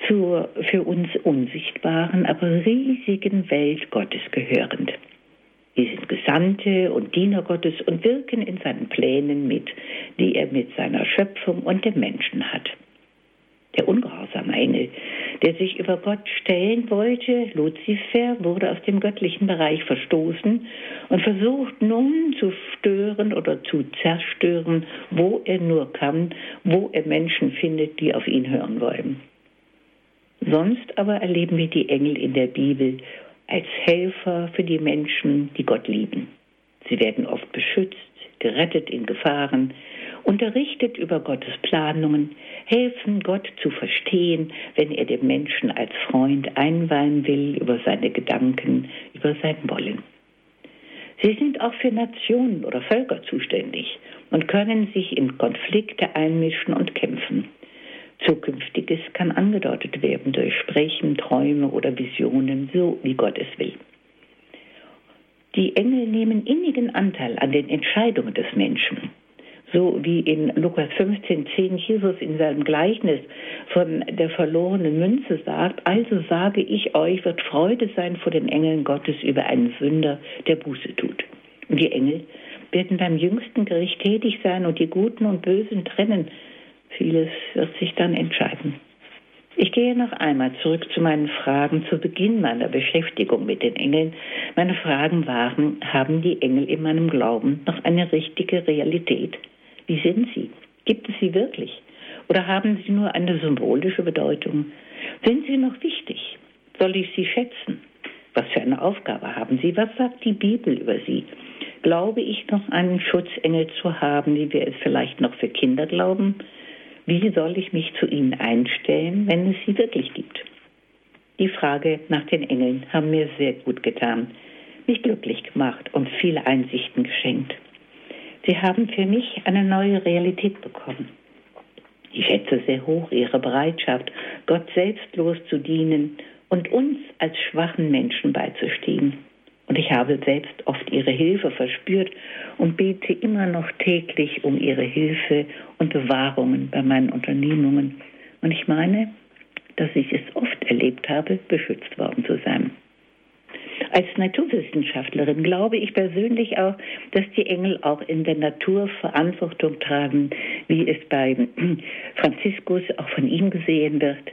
zur für uns unsichtbaren, aber riesigen Welt Gottes gehörend. Sie sind Gesandte und Diener Gottes und wirken in seinen Plänen mit, die er mit seiner Schöpfung und dem Menschen hat. Der ungehorsame Engel, der sich über Gott stellen wollte, Luzifer, wurde aus dem göttlichen Bereich verstoßen und versucht nun zu stören oder zu zerstören, wo er nur kann, wo er Menschen findet, die auf ihn hören wollen. Sonst aber erleben wir die Engel in der Bibel als Helfer für die Menschen, die Gott lieben. Sie werden oft beschützt, gerettet in Gefahren, unterrichtet über Gottes Planungen, helfen Gott zu verstehen, wenn er dem Menschen als Freund einweihen will über seine Gedanken, über sein Wollen. Sie sind auch für Nationen oder Völker zuständig und können sich in Konflikte einmischen und kämpfen. Zukünftiges kann angedeutet werden durch Sprechen, Träume oder Visionen, so wie Gott es will. Die Engel nehmen innigen Anteil an den Entscheidungen des Menschen. So wie in Lukas 15, 10 Jesus in seinem Gleichnis von der verlorenen Münze sagt, also sage ich euch, wird Freude sein vor den Engeln Gottes über einen Sünder, der Buße tut. Und die Engel werden beim jüngsten Gericht tätig sein und die Guten und Bösen trennen. Vieles wird sich dann entscheiden. Ich gehe noch einmal zurück zu meinen Fragen zu Beginn meiner Beschäftigung mit den Engeln. Meine Fragen waren, haben die Engel in meinem Glauben noch eine richtige Realität? Wie sind sie? Gibt es sie wirklich? Oder haben sie nur eine symbolische Bedeutung? Sind sie noch wichtig? Soll ich sie schätzen? Was für eine Aufgabe haben sie? Was sagt die Bibel über sie? Glaube ich noch einen Schutzengel zu haben, wie wir es vielleicht noch für Kinder glauben? Wie soll ich mich zu ihnen einstellen, wenn es sie wirklich gibt? Die Frage nach den Engeln haben mir sehr gut getan, mich glücklich gemacht und viele Einsichten geschenkt. Sie haben für mich eine neue Realität bekommen. Ich schätze sehr hoch Ihre Bereitschaft, Gott selbstlos zu dienen und uns als schwachen Menschen beizustehen. Und ich habe selbst oft ihre Hilfe verspürt und bete immer noch täglich um ihre Hilfe und Bewahrungen bei meinen Unternehmungen. Und ich meine, dass ich es oft erlebt habe, beschützt worden zu sein. Als Naturwissenschaftlerin glaube ich persönlich auch, dass die Engel auch in der Natur Verantwortung tragen, wie es bei Franziskus auch von ihm gesehen wird.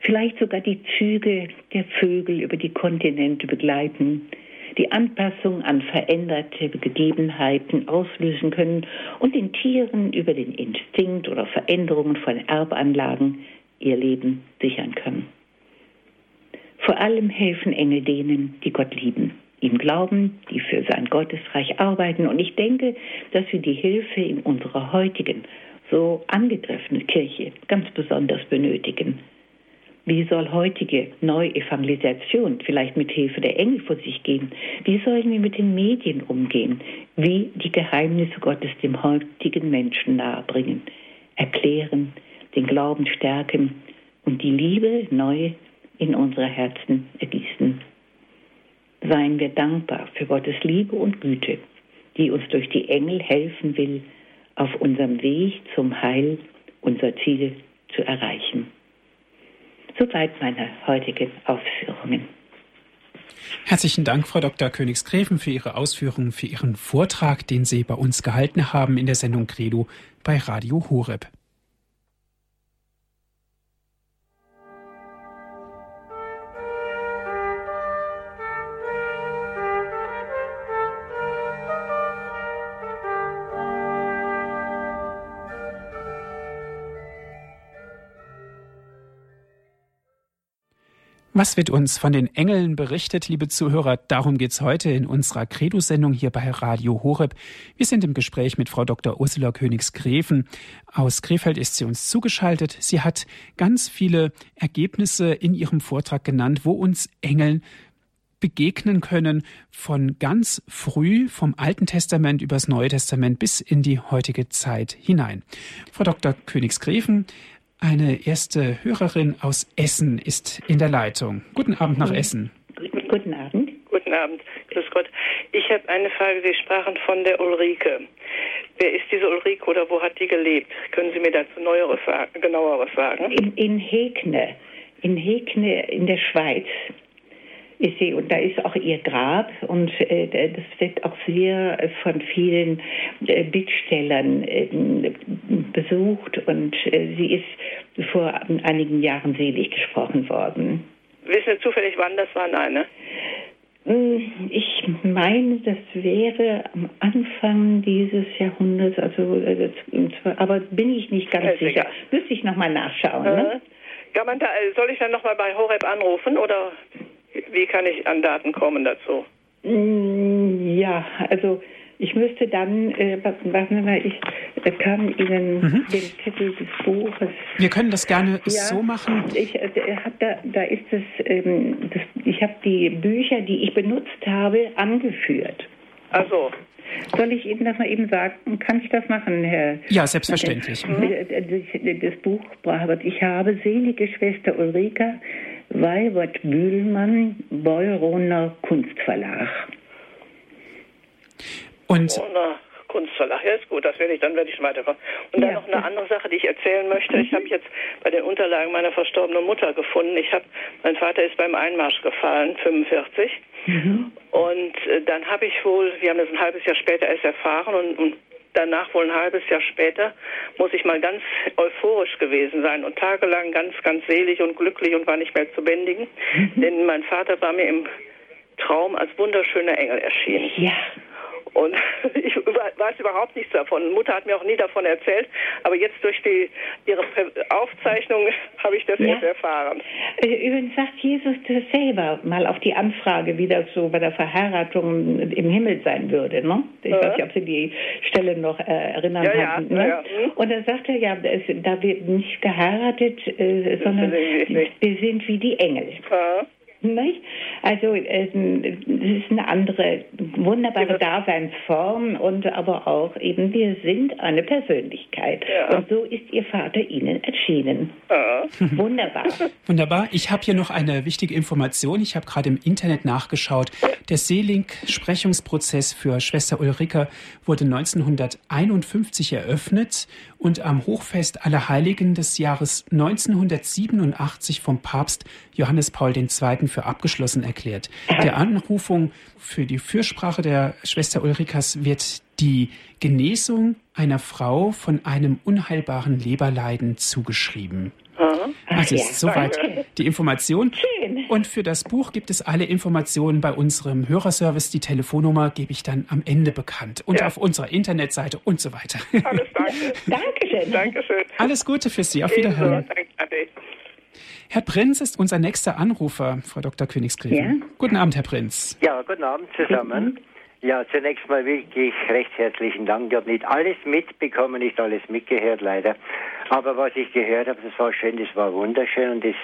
Vielleicht sogar die Züge der Vögel über die Kontinente begleiten, die Anpassung an veränderte Gegebenheiten auslösen können und den Tieren über den Instinkt oder Veränderungen von Erbanlagen ihr Leben sichern können. Vor allem helfen Engel denen, die Gott lieben, ihm glauben, die für sein Gottesreich arbeiten. Und ich denke, dass wir die Hilfe in unserer heutigen, so angegriffenen Kirche ganz besonders benötigen. Wie soll heutige Neuevangelisation vielleicht mit Hilfe der Engel vor sich gehen? Wie sollen wir mit den Medien umgehen? Wie die Geheimnisse Gottes dem heutigen Menschen nahebringen, erklären, den Glauben stärken und die Liebe neu in unsere Herzen ergießen. Seien wir dankbar für Gottes Liebe und Güte, die uns durch die Engel helfen will, auf unserem Weg zum Heil unser Ziel zu erreichen. Soweit meine heutigen Ausführungen. Herzlichen Dank, Frau Dr. Königsgräfen, für Ihre Ausführungen, für Ihren Vortrag, den Sie bei uns gehalten haben in der Sendung Credo bei Radio Horeb. Was wird uns von den Engeln berichtet, liebe Zuhörer? Darum geht es heute in unserer Credo-Sendung hier bei Radio Horeb. Wir sind im Gespräch mit Frau Dr. Ursula Königs-Greven. Aus Krefeld ist sie uns zugeschaltet. Sie hat ganz viele Ergebnisse in ihrem Vortrag genannt, wo uns Engeln begegnen können von ganz früh vom Alten Testament übers Neue Testament bis in die heutige Zeit hinein. Frau Dr. Königsgräfen eine erste Hörerin aus Essen ist in der Leitung. Guten Abend nach Essen. Guten Abend. Guten Abend. Grüß Gott. Ich habe eine Frage. Sie sprachen von der Ulrike. Wer ist diese Ulrike oder wo hat die gelebt? Können Sie mir dazu neueres, genaueres sagen? In, in Hegne. In Hegne in der Schweiz ist sie und da ist auch ihr Grab und äh, das wird auch sehr von vielen äh, Bittstellern äh, besucht und äh, sie ist vor einigen Jahren selig gesprochen worden. Wissen Sie zufällig, wann das war? Nein, ne? Hm, ich meine, das wäre am Anfang dieses Jahrhunderts, also äh, aber bin ich nicht ganz sicher. Egal. Müsste ich nochmal nachschauen. Ne? Kann man da, äh, soll ich dann nochmal bei Horeb anrufen oder? Wie kann ich an Daten kommen dazu? Mm, ja, also ich müsste dann, äh, warten mal, ich äh, kann Ihnen mhm. den Titel des Buches. Wir können das gerne ja, so machen. Ich äh, hab da, da ist es, ähm, das, ich habe die Bücher, die ich benutzt habe, angeführt. Also. Soll ich Ihnen das mal eben sagen? Kann ich das machen, Herr? Ja, selbstverständlich. Mhm. Das, das Buch, ich habe selige Schwester Ulrika, Weibert Bühlmann, Beuroner Kunstverlag. Und Beuroner Kunstverlag, ja ist gut, das werde ich, dann werde ich weiterkommen. Und dann ja, noch eine andere Sache, die ich erzählen möchte. Ich habe jetzt bei den Unterlagen meiner verstorbenen Mutter gefunden. Ich habe, mein Vater ist beim Einmarsch gefallen, 45. Mhm. Und äh, dann habe ich wohl, wir haben das ein halbes Jahr später erst erfahren und, und danach wohl ein halbes Jahr später, muss ich mal ganz euphorisch gewesen sein und tagelang ganz, ganz selig und glücklich und war nicht mehr zu bändigen. Mhm. Denn mein Vater war mir im Traum als wunderschöner Engel erschienen. Ja. Und ich weiß überhaupt nichts davon. Mutter hat mir auch nie davon erzählt, aber jetzt durch die, ihre Aufzeichnung habe ich das ja. erst erfahren. Äh, übrigens sagt Jesus das selber mal auf die Anfrage, wie das so bei der Verheiratung im Himmel sein würde. Ne? Ich ja. weiß nicht, ob Sie die Stelle noch äh, erinnern ja, hatten. Ne? Ja, hm. Und da sagt er ja, es, da wird nicht geheiratet, äh, sondern wir sind wie die Engel. Nicht? Also es ist eine andere, wunderbare Daseinsform und aber auch eben, wir sind eine Persönlichkeit. Ja. Und so ist Ihr Vater Ihnen erschienen. Ja. Wunderbar. Wunderbar. Ich habe hier noch eine wichtige Information. Ich habe gerade im Internet nachgeschaut. Der Seelink-Sprechungsprozess für Schwester Ulrike wurde 1951 eröffnet und am Hochfest aller Heiligen des Jahres 1987 vom Papst Johannes Paul II. Für abgeschlossen erklärt. Der Anrufung für die Fürsprache der Schwester Ulrikas wird die Genesung einer Frau von einem unheilbaren Leberleiden zugeschrieben. Also ja, ist soweit danke. die Information. Schön. Und für das Buch gibt es alle Informationen bei unserem Hörerservice. Die Telefonnummer gebe ich dann am Ende bekannt und ja. auf unserer Internetseite und so weiter. Alles danke. Dankeschön. Dankeschön. Alles Gute für Sie. Auf Wiederhören. Herr Prinz ist unser nächster Anrufer, Frau Dr. Königsgräfin. Ja. Guten Abend, Herr Prinz. Ja, guten Abend zusammen. Ja, zunächst mal wirklich recht herzlichen Dank. Ich habe nicht alles mitbekommen, nicht alles mitgehört, leider. Aber was ich gehört habe, das war schön, das war wunderschön und das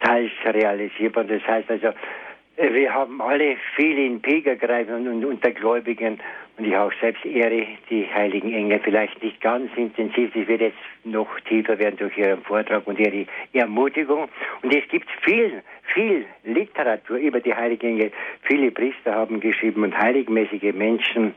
teils realisierbar. Das heißt also, wir haben alle viel in Pilgergreifen und unter Gläubigen und ich auch selbst ehre die heiligen Engel vielleicht nicht ganz intensiv. Das wird jetzt noch tiefer werden durch Ihren Vortrag und Ihre Ermutigung. Und es gibt viel, viel Literatur über die heiligen Engel. Viele Priester haben geschrieben und heiligmäßige Menschen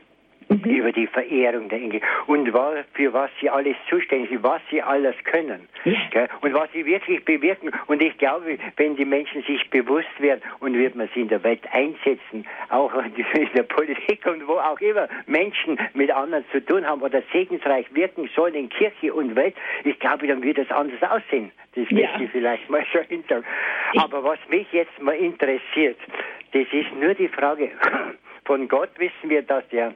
mhm. über die Verehrung der Engel und für was sie alles zuständig sind, was sie alles können ja. und was sie wirklich bewirken. Und ich glaube, wenn die Menschen sich bewusst werden und wird man sie in der Welt einsetzen, auch in der Politik und wo auch immer Menschen mit anderen zu tun haben oder segensreich wirken sollen in Kirche und Welt, ich glaube, dann wird es anders aussehen. Das ja. möchte ich vielleicht mal so hinter. Aber was mich jetzt mal interessiert, das ist nur die Frage, von Gott wissen wir, dass der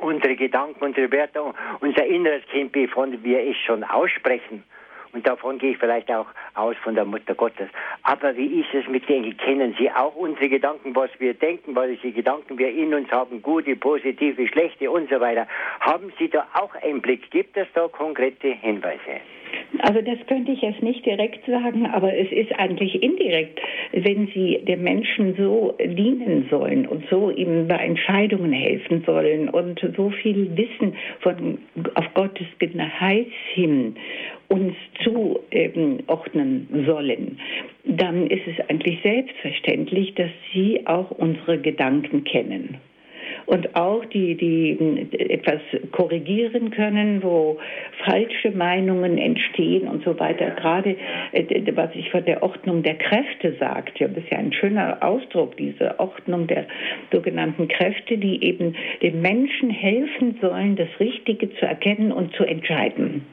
unsere Gedanken, unsere Werte, unser inneres Kind, bevor wir es schon aussprechen. Und davon gehe ich vielleicht auch aus von der Mutter Gottes. Aber wie ist es mit denen? Kennen Sie auch unsere Gedanken, was wir denken, welche Gedanken wir in uns haben, gute, positive, schlechte und so weiter? Haben Sie da auch einen Blick? Gibt es da konkrete Hinweise? Also das könnte ich jetzt nicht direkt sagen, aber es ist eigentlich indirekt, wenn Sie dem Menschen so dienen sollen und so ihm bei Entscheidungen helfen sollen und so viel Wissen von auf Gottes Geheiß hin uns zuordnen ähm, sollen, dann ist es eigentlich selbstverständlich, dass Sie auch unsere Gedanken kennen und auch die, die etwas korrigieren können, wo falsche Meinungen entstehen und so weiter. Gerade äh, was ich von der Ordnung der Kräfte sagte, das ist ja ein schöner Ausdruck, diese Ordnung der sogenannten Kräfte, die eben den Menschen helfen sollen, das Richtige zu erkennen und zu entscheiden.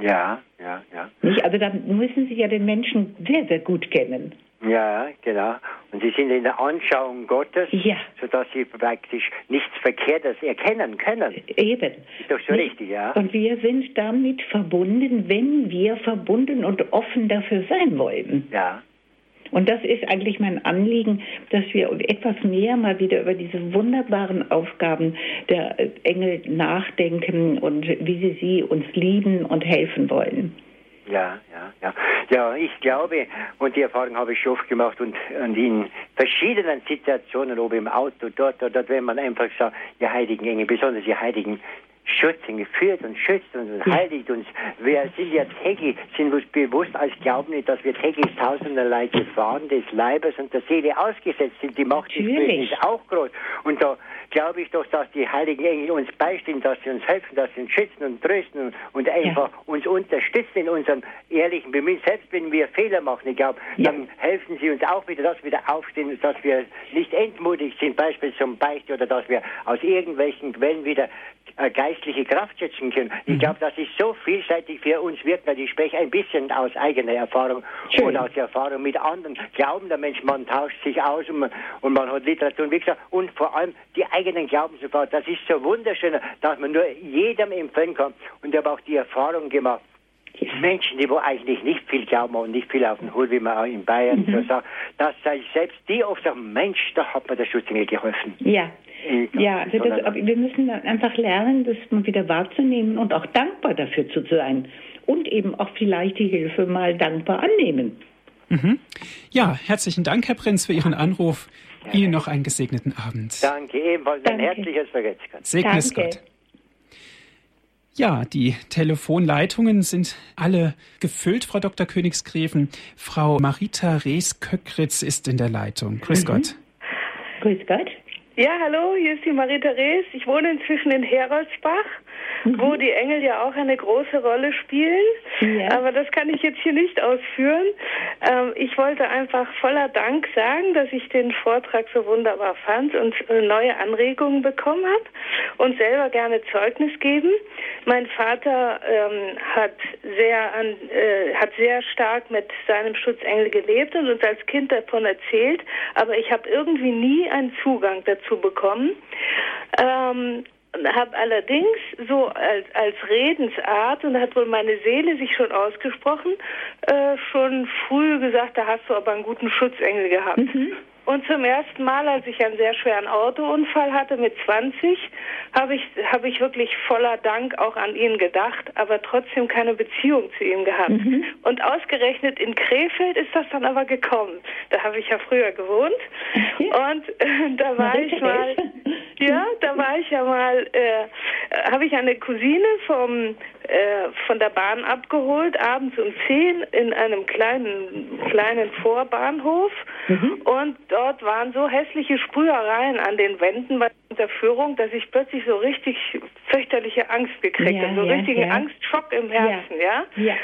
Ja, ja, ja. Nicht? Also da müssen Sie ja den Menschen sehr, sehr gut kennen. Ja, genau. Und sie sind in der Anschauung Gottes, ja. sodass sie praktisch nichts Verkehrtes erkennen können. Eben. Ist doch so Nicht? richtig, ja. Und wir sind damit verbunden, wenn wir verbunden und offen dafür sein wollen. Ja. Und das ist eigentlich mein Anliegen, dass wir etwas mehr mal wieder über diese wunderbaren Aufgaben der Engel nachdenken und wie sie sie uns lieben und helfen wollen. Ja, ja, ja. Ja, ich glaube, und die Erfahrung habe ich schon oft gemacht und, und in verschiedenen Situationen, ob im Auto, dort oder dort, wenn man einfach sagt, ihr heiligen Engel, besonders ihr heiligen schützen, führt und schützt und heiligt uns. Wir sind ja täglich, sind uns bewusst als Glauben nicht, dass wir täglich tausenderlei Gefahren des Leibes und der Seele ausgesetzt sind. Die Macht des Bösen ist auch groß. Und da glaube ich doch, dass die heiligen Engel uns beistehen, dass sie uns helfen, dass sie uns schützen und trösten und, und einfach ja. uns unterstützen in unserem ehrlichen Bemühen. Selbst wenn wir Fehler machen, ich glaube, ja. dann helfen sie uns auch wieder, dass wir wieder aufstehen, dass wir nicht entmutigt sind, beispielsweise zum Beichte oder dass wir aus irgendwelchen Quellen wieder äh, geistliche Kraft schätzen können. Ich mhm. glaube, das ist so vielseitig für uns wirkt, ich spreche ein bisschen aus eigener Erfahrung Schön. und aus Erfahrung mit anderen. Glauben der Mensch, man tauscht sich aus und man, und man hat Literatur und wie gesagt, und vor allem die eigenen Glaubenserfahrungen. Das ist so wunderschön, dass man nur jedem empfehlen kann. Und ich habe auch die Erfahrung gemacht, Menschen, die wo eigentlich nicht viel glauben und nicht viel auf den Hut, wie man auch in Bayern mhm. so sagt, dass selbst die oft sagen, Mensch, da hat mir der Schutzengel geholfen. Ja, ja, also das, wir müssen einfach lernen, das mal wieder wahrzunehmen und auch dankbar dafür zu sein. Und eben auch vielleicht die Hilfe mal dankbar annehmen. Mhm. Ja, herzlichen Dank, Herr Prinz, für Ihren Anruf. Ja. Ihnen noch einen gesegneten Abend. Danke, ebenfalls ein herzliches Vergelt's Gott. Segnes Gott. Ja, die Telefonleitungen sind alle gefüllt, Frau Dr. Königsgräfen. Frau Marita Rees-Köckritz ist in der Leitung. Grüß mhm. Gott. Grüß Gott. Ja, hallo, hier ist die Marita Rees. Ich wohne inzwischen in Heroldsbach mhm. wo die Engel ja auch eine große Rolle spielen. Ja. Aber das kann ich jetzt hier nicht ausführen. Ähm, ich wollte einfach voller Dank sagen, dass ich den Vortrag so wunderbar fand und äh, neue Anregungen bekommen habe und selber gerne Zeugnis geben. Mein Vater ähm, hat sehr an, äh, hat sehr stark mit seinem Schutzengel gelebt und uns als Kind davon erzählt, aber ich habe irgendwie nie einen Zugang dazu bekommen. Ähm, habe allerdings so als, als Redensart, und da hat wohl meine Seele sich schon ausgesprochen, äh, schon früh gesagt, da hast du aber einen guten Schutzengel gehabt. Mhm. Und zum ersten Mal, als ich einen sehr schweren Autounfall hatte mit 20, habe ich, habe ich wirklich voller Dank auch an ihn gedacht, aber trotzdem keine Beziehung zu ihm gehabt. Mhm. Und ausgerechnet in Krefeld ist das dann aber gekommen. Da habe ich ja früher gewohnt. Und äh, da war ich mal, ja, da war ich ja mal, äh, habe ich eine Cousine vom äh, von der Bahn abgeholt, abends um 10 in einem kleinen, kleinen Vorbahnhof. Mhm. Und dort waren so hässliche Sprühereien an den Wänden bei der Führung, dass ich plötzlich so richtig fürchterliche Angst gekriegt ja, habe, so ja, richtigen ja. Angstschock im Herzen, ja. ja.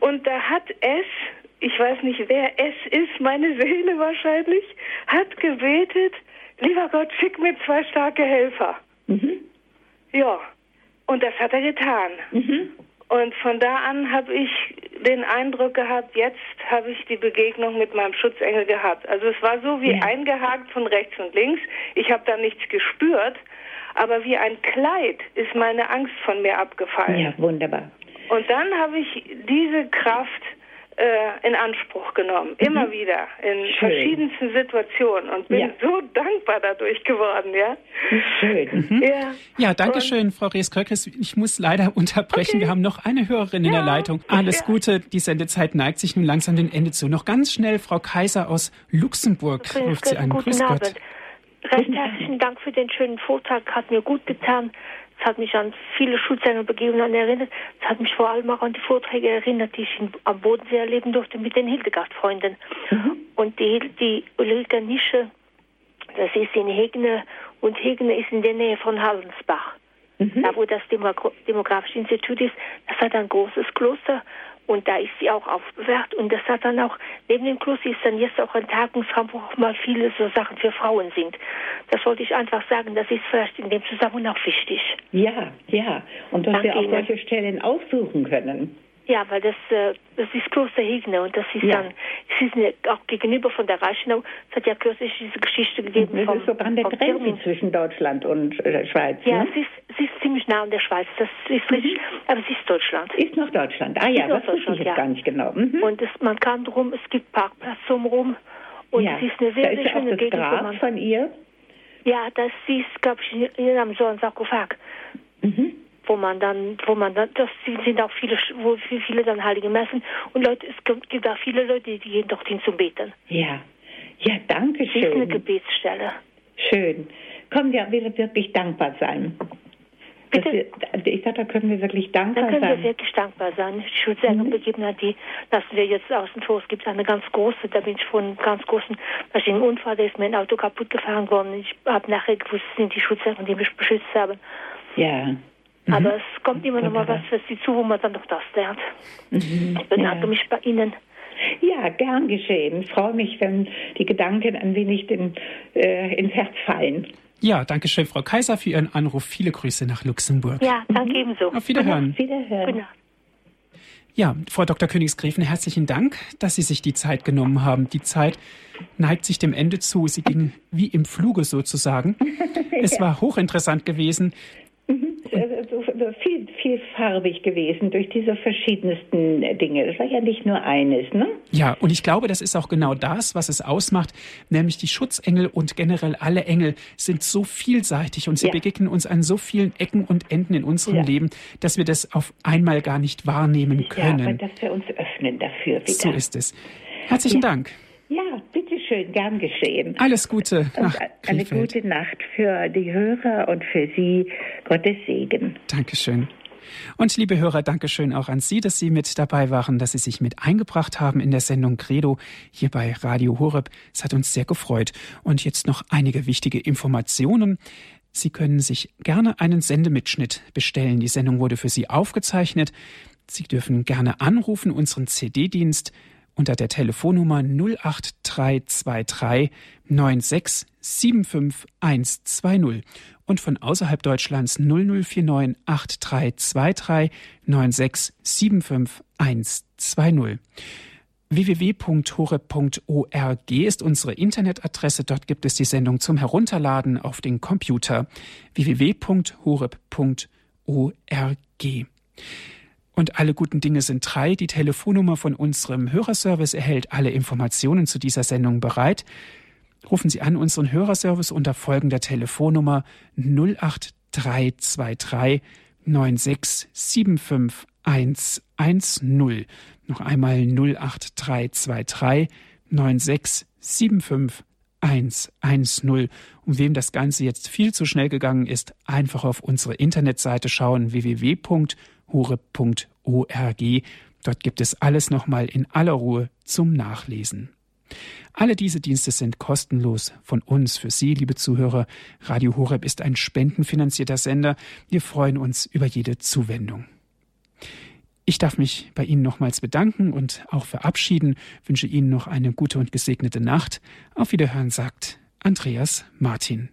Und da hat es, ich weiß nicht, wer es ist, meine Seele wahrscheinlich, hat gebetet, lieber Gott, schick mir zwei starke Helfer. Mhm. Ja, und das hat er getan. Mhm. Und von da an habe ich den Eindruck gehabt, jetzt habe ich die Begegnung mit meinem Schutzengel gehabt. Also es war so wie ja. eingehakt von rechts und links. Ich habe da nichts gespürt, aber wie ein Kleid ist meine Angst von mir abgefallen. Ja, wunderbar. Und dann habe ich diese Kraft äh, in Anspruch genommen, mhm. immer wieder in Schön. verschiedensten Situationen und bin ja. so dankbar dadurch geworden, ja. Schön. Mhm. Ja, ja danke schön, Frau Rees-Kröckes. Ich muss leider unterbrechen. Okay. Wir haben noch eine Hörerin ja. in der Leitung. Alles ja. Gute. Die Sendezeit neigt sich nun langsam dem Ende zu. Noch ganz schnell, Frau Kaiser aus Luxemburg ruft Sie an. Grüß Gott. Recht herzlichen Dank für den schönen Vortrag. Hat mir gut getan. Es hat mich an viele Schulzeilenbegegnungen erinnert. Es hat mich vor allem auch an die Vorträge erinnert, die ich in, am Bodensee erleben durfte mit den Hildegard-Freunden. Mhm. Und die, die Ulrike Nische, das ist in Hegne und Hegne ist in der Nähe von Hallensbach. Mhm. Da, wo das Demografische Institut ist, das hat ein großes Kloster und da ist sie auch aufbewahrt. Und das hat dann auch, neben dem Kloster ist dann jetzt auch ein Tagungsraum, wo auch mal viele so Sachen für Frauen sind. Das wollte ich einfach sagen, das ist vielleicht in dem Zusammenhang auch wichtig. Ja, ja. Und dass Danke wir auch solche Stellen aufsuchen können. Ja, weil das, äh, das ist Kloster Higne und das ist ja. dann, es ist eine, auch gegenüber von der Reichenau, es hat ja kürzlich diese Geschichte gegeben. Das vom, ist sogar an der Grenze zwischen Deutschland und äh, Schweiz. Ja, ne? es, ist, es ist ziemlich nah an der Schweiz, das ist mhm. richtig, aber es ist Deutschland. Ist noch Deutschland, ah ja, das wusste ich jetzt ja. gar nicht genau. Mhm. Und es, man kann drum, es gibt Parkplatz drumherum und ja. es ist eine sehr, da sehr ist schöne auch das Gegend. Grab von ihr? Ja, das ist, glaube ich, in einem so einem Sarkophag. Mhm wo man dann, wo man dann, das sind auch viele, wo viele dann heilige Messen und Leute, es gibt auch viele Leute, die gehen dorthin zum Beten. Ja, ja, danke schön. Das ist eine Gebetsstelle. Schön. Können wir wirklich dankbar sein. Bitte? Wir, ich sage, da können wir wirklich dankbar sein. Da können sein. wir wirklich dankbar sein. Die Schutzengel mhm. die lassen wir jetzt außen vor. Es gibt eine ganz große, da bin ich von einem ganz großen Maschinenunfall, da ist mein Auto kaputt gefahren worden. Ich habe nachher gewusst, es sind die Schutzengel, die mich beschützt haben. Ja. Mhm. Aber es kommt immer noch mal was für Sie zu, wo man dann noch das lernt. Mhm. Ich bedanke ja. mich bei Ihnen. Ja, gern geschehen. Ich freue mich, wenn die Gedanken ein wenig den, äh, ins Herz fallen. Ja, danke schön, Frau Kaiser, für Ihren Anruf. Viele Grüße nach Luxemburg. Ja, danke mhm. ebenso. Auf Wiederhören. Auf Wiederhören. Ja, Frau Dr. Königsgräfen, herzlichen Dank, dass Sie sich die Zeit genommen haben. Die Zeit neigt sich dem Ende zu. Sie ging wie im Fluge sozusagen. Es war hochinteressant gewesen, viel, vielfarbig gewesen durch diese verschiedensten Dinge. Das war ja nicht nur eines, ne? Ja, und ich glaube, das ist auch genau das, was es ausmacht, nämlich die Schutzengel und generell alle Engel sind so vielseitig und sie ja. begegnen uns an so vielen Ecken und Enden in unserem ja. Leben, dass wir das auf einmal gar nicht wahrnehmen können. Ja, aber dass wir uns öffnen dafür wieder. So ist es. Herzlichen ja. Dank. Ja, bitteschön, gern geschehen. Alles Gute. Nach und eine gute Nacht für die Hörer und für Sie. Gottes Segen. Dankeschön. Und liebe Hörer, Dankeschön auch an Sie, dass Sie mit dabei waren, dass Sie sich mit eingebracht haben in der Sendung Credo hier bei Radio Horeb. Es hat uns sehr gefreut. Und jetzt noch einige wichtige Informationen. Sie können sich gerne einen Sendemitschnitt bestellen. Die Sendung wurde für Sie aufgezeichnet. Sie dürfen gerne anrufen, unseren CD-Dienst unter der Telefonnummer 08323 96 75120 und von außerhalb Deutschlands 0049 8323 96 75120. www.hore.org ist unsere Internetadresse. Dort gibt es die Sendung zum Herunterladen auf den Computer. www.horeb.org. Und alle guten Dinge sind drei. Die Telefonnummer von unserem Hörerservice erhält alle Informationen zu dieser Sendung bereit. Rufen Sie an unseren Hörerservice unter folgender Telefonnummer 08323 9675110. Noch einmal 08323 9675110. Und wem das Ganze jetzt viel zu schnell gegangen ist, einfach auf unsere Internetseite schauen www.horeb.org. Dort gibt es alles nochmal in aller Ruhe zum Nachlesen. Alle diese Dienste sind kostenlos von uns für Sie, liebe Zuhörer. Radio Horeb ist ein spendenfinanzierter Sender. Wir freuen uns über jede Zuwendung. Ich darf mich bei Ihnen nochmals bedanken und auch verabschieden, wünsche Ihnen noch eine gute und gesegnete Nacht. Auf Wiederhören sagt Andreas Martin.